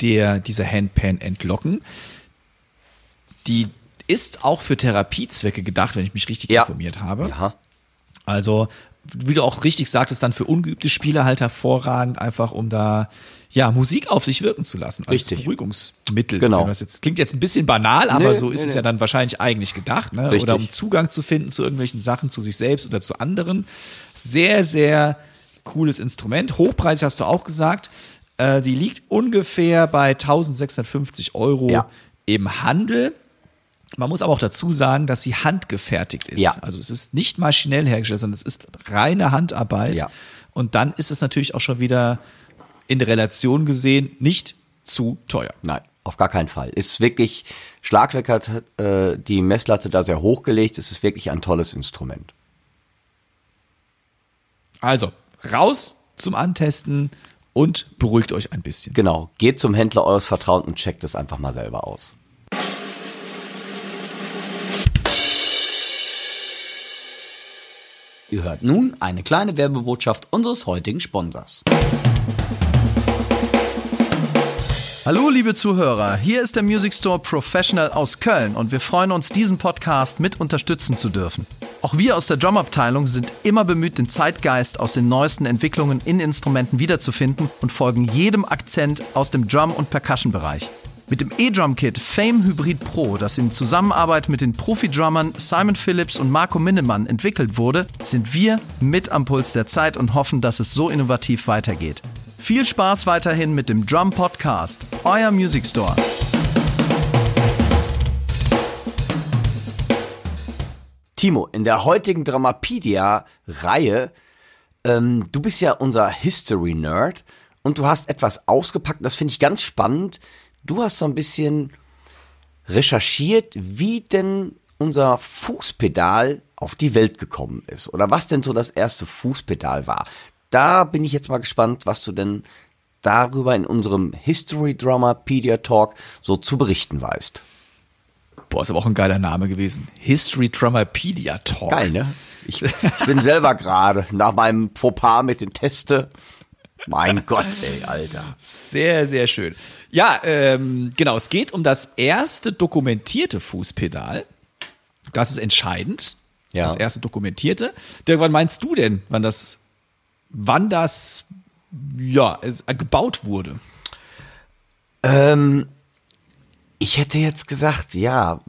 der, dieser Handpan entlocken. Die ist auch für Therapiezwecke gedacht, wenn ich mich richtig Ja. informiert habe. Ja. Also, wie du auch richtig sagtest, dann für ungeübte Spieler halt hervorragend, einfach um da ja Musik auf sich wirken zu lassen. Als Richtig. Beruhigungsmittel. Genau. Das jetzt klingt jetzt ein bisschen banal, aber Nee, so ist nee, es nee. ja dann wahrscheinlich eigentlich gedacht, ne? Richtig. Oder um Zugang zu finden zu irgendwelchen Sachen, zu sich selbst oder zu anderen. Sehr, sehr cooles Instrument. Hochpreisig hast du auch gesagt. Äh, die liegt ungefähr bei 1650 Euro Ja. im Handel. Man muss aber auch dazu sagen, dass sie handgefertigt ist. Ja. Also es ist nicht maschinell hergestellt, sondern es ist reine Handarbeit. Ja. Und dann ist es natürlich auch schon wieder in der Relation gesehen nicht zu teuer. Nein, auf gar keinen Fall. Ist wirklich, Schlagwerk hat äh, die Messlatte da sehr hochgelegt. Es ist wirklich ein tolles Instrument. Also raus zum Antesten und beruhigt euch ein bisschen. Genau, geht zum Händler eures Vertrauens und checkt es einfach mal selber aus. Ihr hört nun eine kleine Werbebotschaft unseres heutigen Sponsors. Hallo liebe Zuhörer, hier ist der Music Store Professional aus Köln und wir freuen uns, diesen Podcast mit unterstützen zu dürfen. Auch wir aus der Drum-Abteilung sind immer bemüht, den Zeitgeist aus den neuesten Entwicklungen in Instrumenten wiederzufinden und folgen jedem Akzent aus dem Drum- und Percussion-Bereich. Mit dem E-Drum-Kit Fame Hybrid Pro, das in Zusammenarbeit mit den Profi-Drummern Simon Phillips und Marco Minnemann entwickelt wurde, sind wir mit am Puls der Zeit und hoffen, dass es so innovativ weitergeht. Viel Spaß weiterhin mit dem Drum Podcast, euer Music Store. Timo, in der heutigen Dramapedia-Reihe, ähm, du bist ja unser History-Nerd und du hast etwas ausgepackt, das finde ich ganz spannend. Du hast so ein bisschen recherchiert, wie denn unser Fußpedal auf die Welt gekommen ist oder was denn so das erste Fußpedal war. Da bin ich jetzt mal gespannt, was du denn darüber in unserem History Dramapedia Talk so zu berichten weißt. Boah, ist aber auch ein geiler Name gewesen. History Dramapedia Talk. Geil, ne? Ich, ich bin selber *laughs* gerade nach meinem Fauxpas mit den Teste. Mein Gott, ey, Alter. Sehr, sehr schön. Ja, ähm, genau. Es geht um das erste dokumentierte Fußpedal. Das ist entscheidend. Ja. Das erste dokumentierte. Dirk, wann meinst du denn, wann das, wann das, ja, es, gebaut wurde? Ähm, ich hätte jetzt gesagt, ja.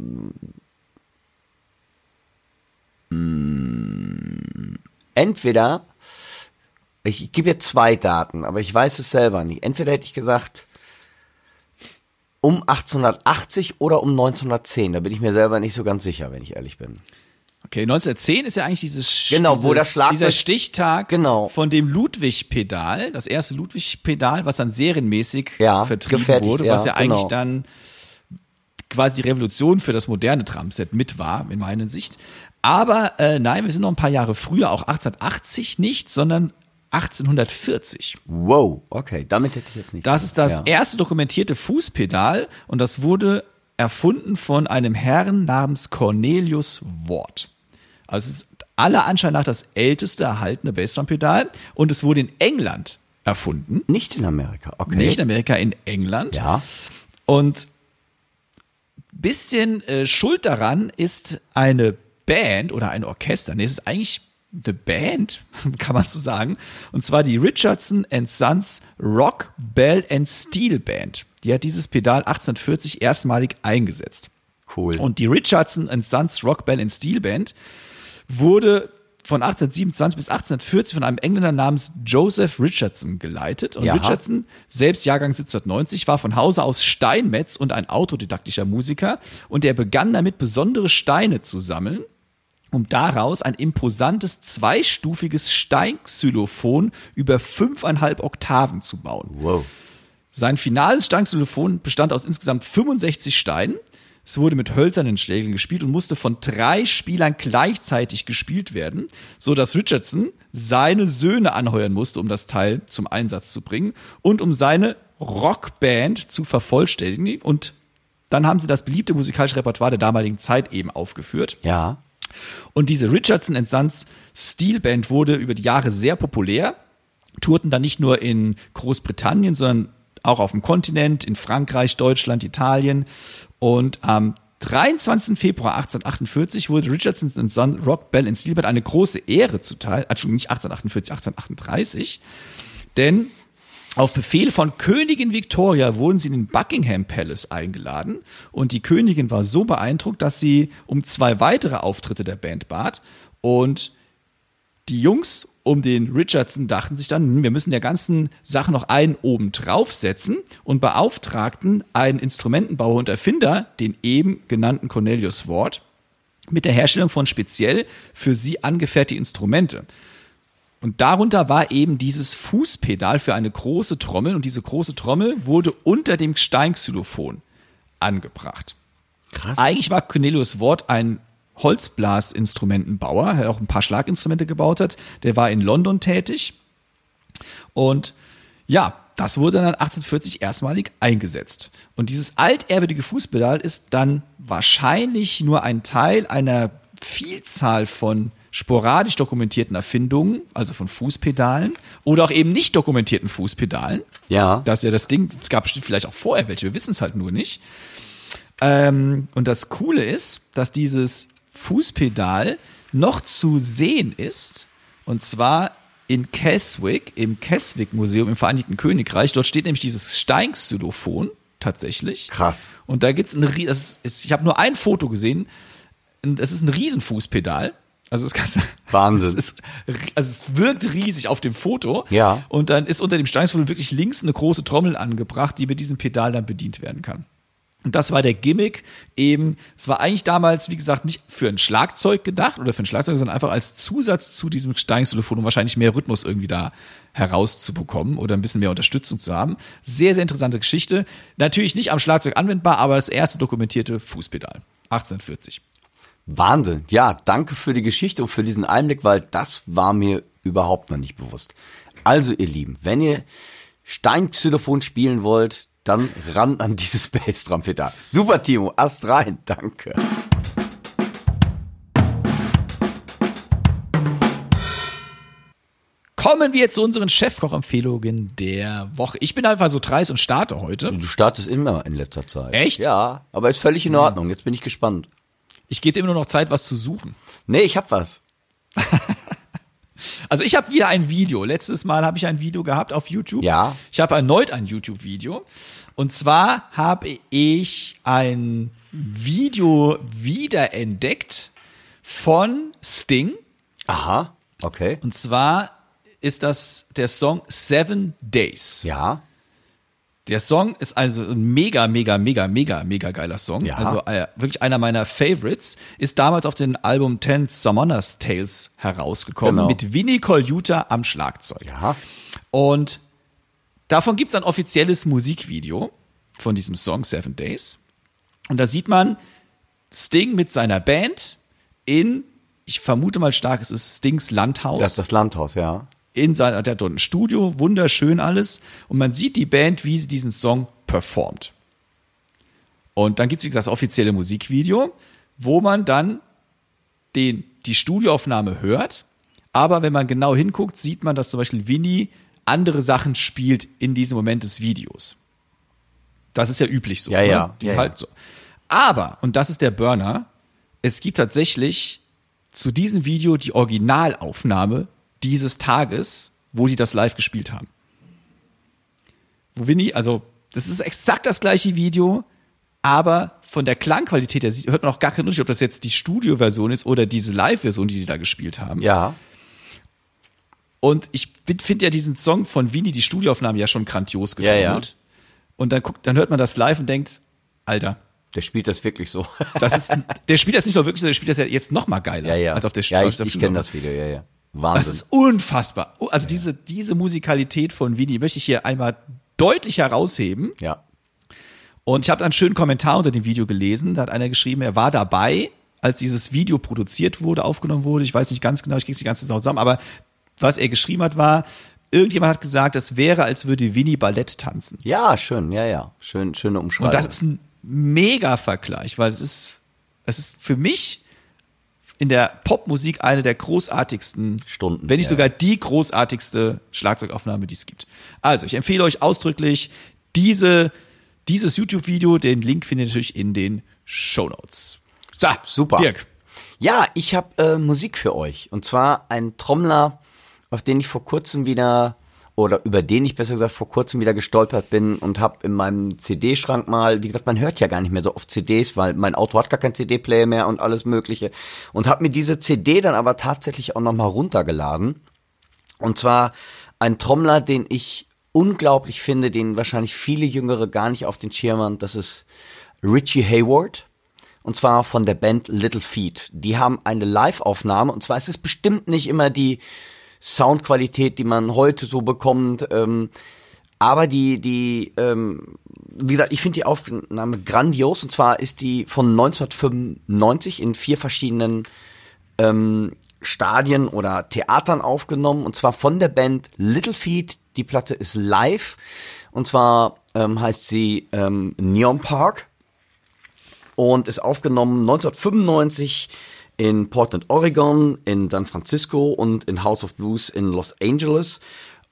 mm, Entweder, ich gebe jetzt zwei Daten, aber ich weiß es selber nicht. Entweder hätte ich gesagt, um 1880 oder um 1910. Da bin ich mir selber nicht so ganz sicher, wenn ich ehrlich bin. Okay, 1910 ist ja eigentlich dieses, Genau, wo dieses, das Schlagzeug- dieser Stichtag Genau. von dem Ludwig-Pedal, das erste Ludwig-Pedal, was dann serienmäßig Ja, vertrieben wurde, was ja, ja eigentlich genau. dann quasi die Revolution für das moderne Drumset mit war, in meiner Sicht. Aber äh, nein, wir sind noch ein paar Jahre früher, auch 1880 nicht, sondern 1840. Wow, okay, damit hätte ich jetzt nicht. Das ist das Ja. erste dokumentierte Fußpedal und das wurde erfunden von einem Herrn namens Cornelius Ward. Also es ist aller Anschein nach das älteste erhaltene Bassdrum-Pedal und es wurde in England erfunden. Nicht in Amerika, okay. Nicht in Amerika, in England. Ja. Und bisschen äh, schuld daran ist eine Band oder ein Orchester. Nee, es ist eigentlich eine Band, *laughs* kann man so sagen. Und zwar die Richardson and Sons Rock, Bell and Steel Band. Die hat dieses Pedal 1840 erstmalig eingesetzt. Cool. Und die Richardson and Sons Rock, Bell and Steel Band wurde von 1827 bis 1840 von einem Engländer namens Joseph Richardson geleitet. Und Ja. Richardson, selbst Jahrgang 1790, war von Hause aus Steinmetz und ein autodidaktischer Musiker. Und er begann damit, besondere Steine zu sammeln, um daraus ein imposantes zweistufiges Steinxylophon über fünfeinhalb Oktaven zu bauen. Wow. Sein finales Steinxylophon bestand aus insgesamt 65 Steinen. Es wurde mit hölzernen Schlägeln gespielt und musste von drei Spielern gleichzeitig gespielt werden, so dass Richardson seine Söhne anheuern musste, um das Teil zum Einsatz zu bringen und um seine Rockband zu vervollständigen. Und dann haben sie das beliebte musikalische Repertoire der damaligen Zeit eben aufgeführt. Ja. Und diese Richardson Sons Steel Band wurde über die Jahre sehr populär. tourten dann nicht nur in Großbritannien, sondern auch auf dem Kontinent, in Frankreich, Deutschland, Italien. Und am 23. Februar 1848 wurde Richardson und Son Rock Bell in Stilbert eine große Ehre zuteil, Entschuldigung, nicht 1848, 1838, denn auf Befehl von Königin Victoria wurden sie in den Buckingham Palace eingeladen und die Königin war so beeindruckt, dass sie um zwei weitere Auftritte der Band bat und die Jungs um den Richardson dachten sich dann, hm, wir müssen der ganzen Sache noch einen oben draufsetzen und beauftragten einen Instrumentenbauer und Erfinder, den eben genannten Cornelius Ward, mit der Herstellung von speziell für sie angefertigten Instrumente. Und darunter war eben dieses Fußpedal für eine große Trommel und diese große Trommel wurde unter dem Steinxylophon angebracht. Krass. Eigentlich war Cornelius Ward ein Holzblasinstrumentenbauer, der auch ein paar Schlaginstrumente gebaut hat. Der war in London tätig. Und ja, das wurde dann 1840 erstmalig eingesetzt. Und dieses altehrwürdige Fußpedal ist dann wahrscheinlich nur ein Teil einer Vielzahl von sporadisch dokumentierten Erfindungen, also von Fußpedalen oder auch eben nicht dokumentierten Fußpedalen. Ja. Das ist ja das Ding, es gab bestimmt vielleicht auch vorher welche, wir wissen es halt nur nicht. Ähm, und das Coole ist, dass dieses Fußpedal noch zu sehen ist. Und zwar in Keswick, im Keswick Museum im Vereinigten Königreich. Dort steht nämlich dieses Steinxylophon tatsächlich. Krass. Und da gibt's ein, das ist, ich habe nur ein Foto gesehen. Es ist ein Riesenfußpedal. Also es kann, *laughs* Wahnsinn. Es ist, also es wirkt riesig auf dem Foto. Ja. Und dann ist unter dem Steinxylophon wirklich links eine große Trommel angebracht, die mit diesem Pedal dann bedient werden kann. Und das war der Gimmick eben. Es war eigentlich damals, wie gesagt, nicht für ein Schlagzeug gedacht oder für ein Schlagzeug, sondern einfach als Zusatz zu diesem Steinxylophon, um wahrscheinlich mehr Rhythmus irgendwie da herauszubekommen oder ein bisschen mehr Unterstützung zu haben. Sehr, sehr interessante Geschichte. Natürlich nicht am Schlagzeug anwendbar, aber das erste dokumentierte Fußpedal. 1840. Wahnsinn. Ja, danke für die Geschichte und für diesen Einblick, weil das war mir überhaupt noch nicht bewusst. Also, ihr Lieben, wenn ihr Steinxylophon spielen wollt, dann ran an dieses *laughs* Bassdrum-Pedal. Super, Timo, Ast rein, danke. Kommen wir zu unseren Chefkoch-Empfehlungen der Woche. Ich bin einfach so dreist und starte heute. Du startest immer in letzter Zeit. Echt? Ja, aber ist völlig in Ordnung. Jetzt bin ich gespannt. Ich gebe dir immer nur noch Zeit, was zu suchen. Nee, ich hab was. *laughs* Also ich habe wieder ein Video. Letztes Mal habe ich ein Video gehabt auf YouTube. Ja. Ich habe erneut ein YouTube-Video. Und zwar habe ich ein Video wiederentdeckt von Sting. Aha, okay. Und zwar ist das der Song Seven Days. Ja. Der Song ist also ein mega, mega, mega, mega, mega geiler Song. Ja. Also äh, wirklich einer meiner Favorites. Ist damals auf dem Album Ten Summoners Tales herausgekommen Genau. mit Vinnie Colaiuta am Schlagzeug. Ja. Und davon gibt's ein offizielles Musikvideo von diesem Song Seven Days. Und da sieht man Sting mit seiner Band in, ich vermute mal stark, es ist Stings Landhaus Das ist das Landhaus, ja. In seiner, der hat dort ein Studio, wunderschön alles. Und man sieht die Band, wie sie diesen Song performt. Und dann gibt's wie gesagt, das offizielle Musikvideo, wo man dann den, die Studioaufnahme hört. Aber wenn man genau hinguckt, sieht man, dass zum Beispiel Winnie andere Sachen spielt in diesem Moment des Videos. Das ist ja üblich so. Ja, ne? ja, Die ja, halt ja. so. Aber, und das ist der Burner, es gibt tatsächlich zu diesem Video die Originalaufnahme dieses Tages, wo die das live gespielt haben. Wo Winnie, also das ist exakt das gleiche Video, aber von der Klangqualität her sieht- hört man auch gar keinen Unterschied, ob das jetzt die Studioversion ist oder diese Live-Version, die die da gespielt haben. Ja. Und ich finde ja diesen Song von Winnie, die Studioaufnahme, ja schon grandios Ja, getrommelt. ja. Und dann guckt, dann hört man das live und denkt, Alter, Der spielt das wirklich so. das ist, der spielt das nicht nur wirklich, sondern der spielt das ja jetzt noch mal geiler ja, ja. als auf der ja, ich, ich kenne das Video, ja, ja. Das Wahnsinn. ist unfassbar. Also diese, diese Musikalität von Winnie möchte ich hier einmal deutlich herausheben. ja. Und ich habe dann einen schönen Kommentar unter dem Video gelesen. Da hat einer geschrieben, er war dabei, als dieses Video produziert wurde, aufgenommen wurde. Ich weiß nicht ganz genau, ich krieg's die ganze Zeit zusammen, aber was er geschrieben hat, war, irgendjemand hat gesagt, es wäre, als würde Winnie Ballett tanzen. Ja, schön, ja, ja. Schön, schöne Umschreibung. Und das ist ein mega Vergleich, weil es ist, es ist für mich in der Popmusik eine der großartigsten Stunden, wenn nicht ja. sogar die großartigste Schlagzeugaufnahme, die es gibt. Also, ich empfehle euch ausdrücklich diese, dieses YouTube-Video. Den Link findet ihr natürlich in den Show Notes. So, Super. Dirk. Ja, ich habe äh, Musik für euch. Und zwar ein Trommler, auf den ich vor kurzem wieder, oder über den ich besser gesagt vor kurzem wieder gestolpert bin und habe in meinem CD-Schrank mal, wie gesagt, man hört ja gar nicht mehr so oft CDs, weil mein Auto hat gar keinen CD-Player mehr und alles mögliche. Und habe mir diese CD dann aber tatsächlich auch nochmal runtergeladen. Und zwar ein Trommler, den ich unglaublich finde, den wahrscheinlich viele Jüngere gar nicht auf den Schirm haben. Das ist Richie Hayward. Und zwar von der Band Little Feet. Die haben eine Live-Aufnahme. Und zwar ist es bestimmt nicht immer die Soundqualität, die man heute so bekommt. Ähm, aber die, die, ähm, wie gesagt, ich finde die Aufnahme grandios. Und zwar ist die von 1995 in vier verschiedenen ähm, Stadien oder Theatern aufgenommen und zwar von der Band Little Feet. Die Platte ist live und zwar ähm, heißt sie ähm, Neon Park und ist aufgenommen 1995 in Portland, Oregon, in San Francisco und in House of Blues in Los Angeles.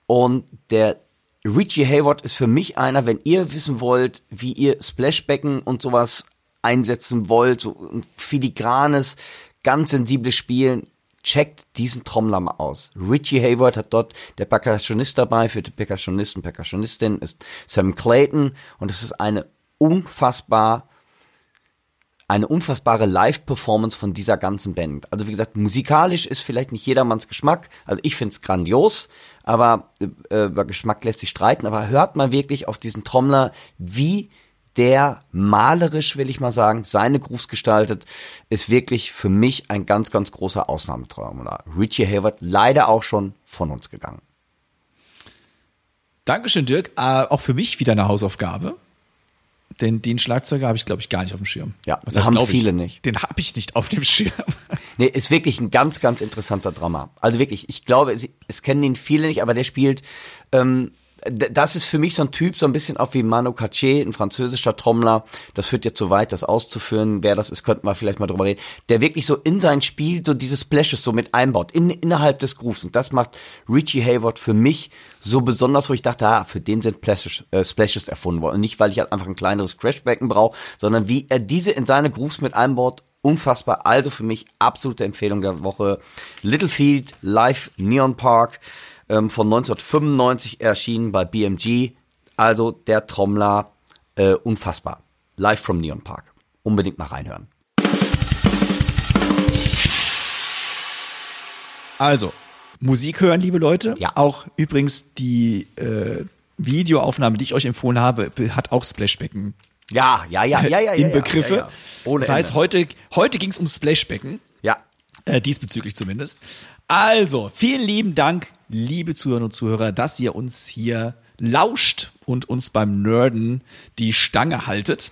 Und der Richie Hayward ist für mich einer, wenn ihr wissen wollt, wie ihr Splashbecken und sowas einsetzen wollt, so ein filigranes, ganz sensibles Spielen, checkt diesen Trommler mal aus. Richie Hayward hat dort der Percussionist dabei, für die Percussionisten, Percussionistin ist Sam Clayton und es ist eine unfassbar eine unfassbare Live-Performance von dieser ganzen Band. Also wie gesagt, musikalisch ist vielleicht nicht jedermanns Geschmack. Also ich find's grandios, aber äh, über Geschmack lässt sich streiten. Aber hört mal wirklich auf diesen Trommler, wie der malerisch, will ich mal sagen, seine Grooves gestaltet, ist wirklich für mich ein ganz, ganz großer Ausnahmetrommler. Richie Hayward leider auch schon von uns gegangen. Dankeschön, Dirk. Äh, auch für mich wieder eine Hausaufgabe. Denn den Schlagzeuger habe ich, glaube ich, gar nicht auf dem Schirm. Ja, das haben glaub ich? viele nicht. Den habe ich nicht auf dem Schirm. *laughs* Nee, ist wirklich ein ganz, ganz interessanter Drama. Also wirklich, ich glaube, es, es kennen ihn viele nicht, aber der spielt, ähm, das ist für mich so ein Typ, so ein bisschen auch wie Manu Katché, ein französischer Trommler. Das führt jetzt zu weit, das auszuführen. Wer das ist, könnten wir vielleicht mal drüber reden. Der wirklich so in sein Spiel so diese Splashes so mit einbaut, in, innerhalb des Grooves. Und das macht Richie Hayward für mich so besonders, wo ich dachte, ah, für den sind Splashes, äh, Splashes erfunden worden. Und nicht, weil ich halt einfach ein kleineres Crashbecken brauche, sondern wie er diese in seine Grooves mit einbaut, unfassbar. Also für mich absolute Empfehlung der Woche. Littlefield Live Neon Park ähm, von 1995 erschienen bei BMG. Also der Trommler, äh, unfassbar. Live from Neon Park. Unbedingt mal reinhören. Also, Musik hören, liebe Leute. Ja. Auch übrigens die äh, Videoaufnahme, die ich euch empfohlen habe, be- hat auch Splashbecken Ja, ja, ja, ja, ja. *laughs* in ja, Begriffe. Ja, ja. Ohne das heißt, Ende. heute, heute ging es um Splashbecken. Ja. Äh, diesbezüglich zumindest. Also, vielen lieben Dank, liebe Zuhörer und Zuhörer, dass ihr uns hier lauscht und uns beim Nerden die Stange haltet.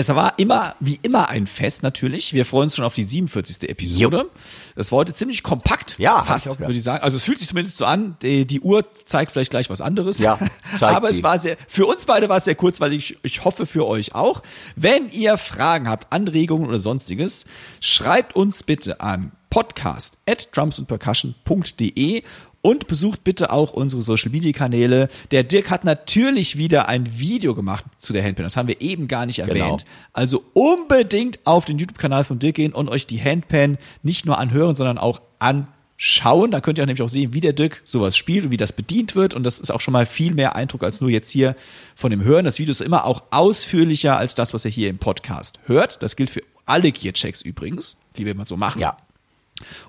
Es war immer, wie immer, ein Fest natürlich. Wir freuen uns schon auf die 47. Episode. Jupp. Das war heute ziemlich kompakt. Ja, fast, ich würde ich sagen. Also es fühlt sich zumindest so an. Die, die Uhr zeigt vielleicht gleich was anderes. Ja, *laughs* zeigt Aber es sie. war sehr, für uns beide war es sehr kurzweilig. Ich hoffe für euch auch. Wenn ihr Fragen habt, Anregungen oder sonstiges, schreibt uns bitte an podcast at drumsandpercussion.de und besucht bitte auch unsere Social Media Kanäle. Der Dirk hat natürlich wieder ein Video gemacht zu der Handpan. Das haben wir eben gar nicht erwähnt. Genau. Also unbedingt auf den YouTube-Kanal von Dirk gehen und euch die Handpan nicht nur anhören, sondern auch anschauen. Da könnt ihr auch nämlich auch sehen, wie der Dirk sowas spielt und wie das bedient wird. Und das ist auch schon mal viel mehr Eindruck als nur jetzt hier von dem Hören. Das Video ist immer auch ausführlicher als das, was ihr hier im Podcast hört. Das gilt für alle Gear-Checks übrigens, die wir mal so machen. Ja.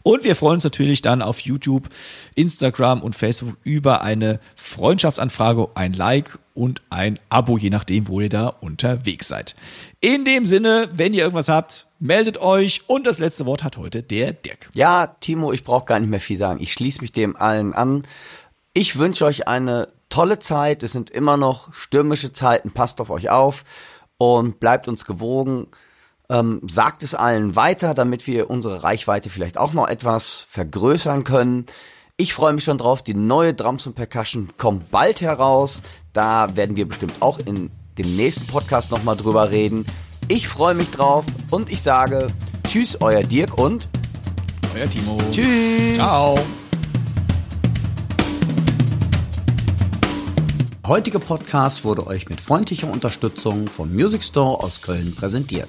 Und wir freuen uns natürlich dann auf YouTube, Instagram und Facebook über eine Freundschaftsanfrage, ein Like und ein Abo, je nachdem, wo ihr da unterwegs seid. In dem Sinne, wenn ihr irgendwas habt, meldet euch. Und das letzte Wort hat heute der Dirk. Ja, Timo, ich brauche gar nicht mehr viel sagen. Ich schließe mich dem allen an. Ich wünsche euch eine tolle Zeit. Es sind immer noch stürmische Zeiten. Passt auf euch auf und bleibt uns gewogen. Ähm, sagt es allen weiter, damit wir unsere Reichweite vielleicht auch noch etwas vergrößern können. Ich freue mich schon drauf. Die neue Drums und Percussion kommt bald heraus. Da werden wir bestimmt auch in dem nächsten Podcast nochmal drüber reden. Ich freue mich drauf und ich sage Tschüss, euer Dirk und Euer Timo. tschüss. Ciao. Der heutige Podcast wurde euch mit freundlicher Unterstützung vom Music Store aus Köln präsentiert.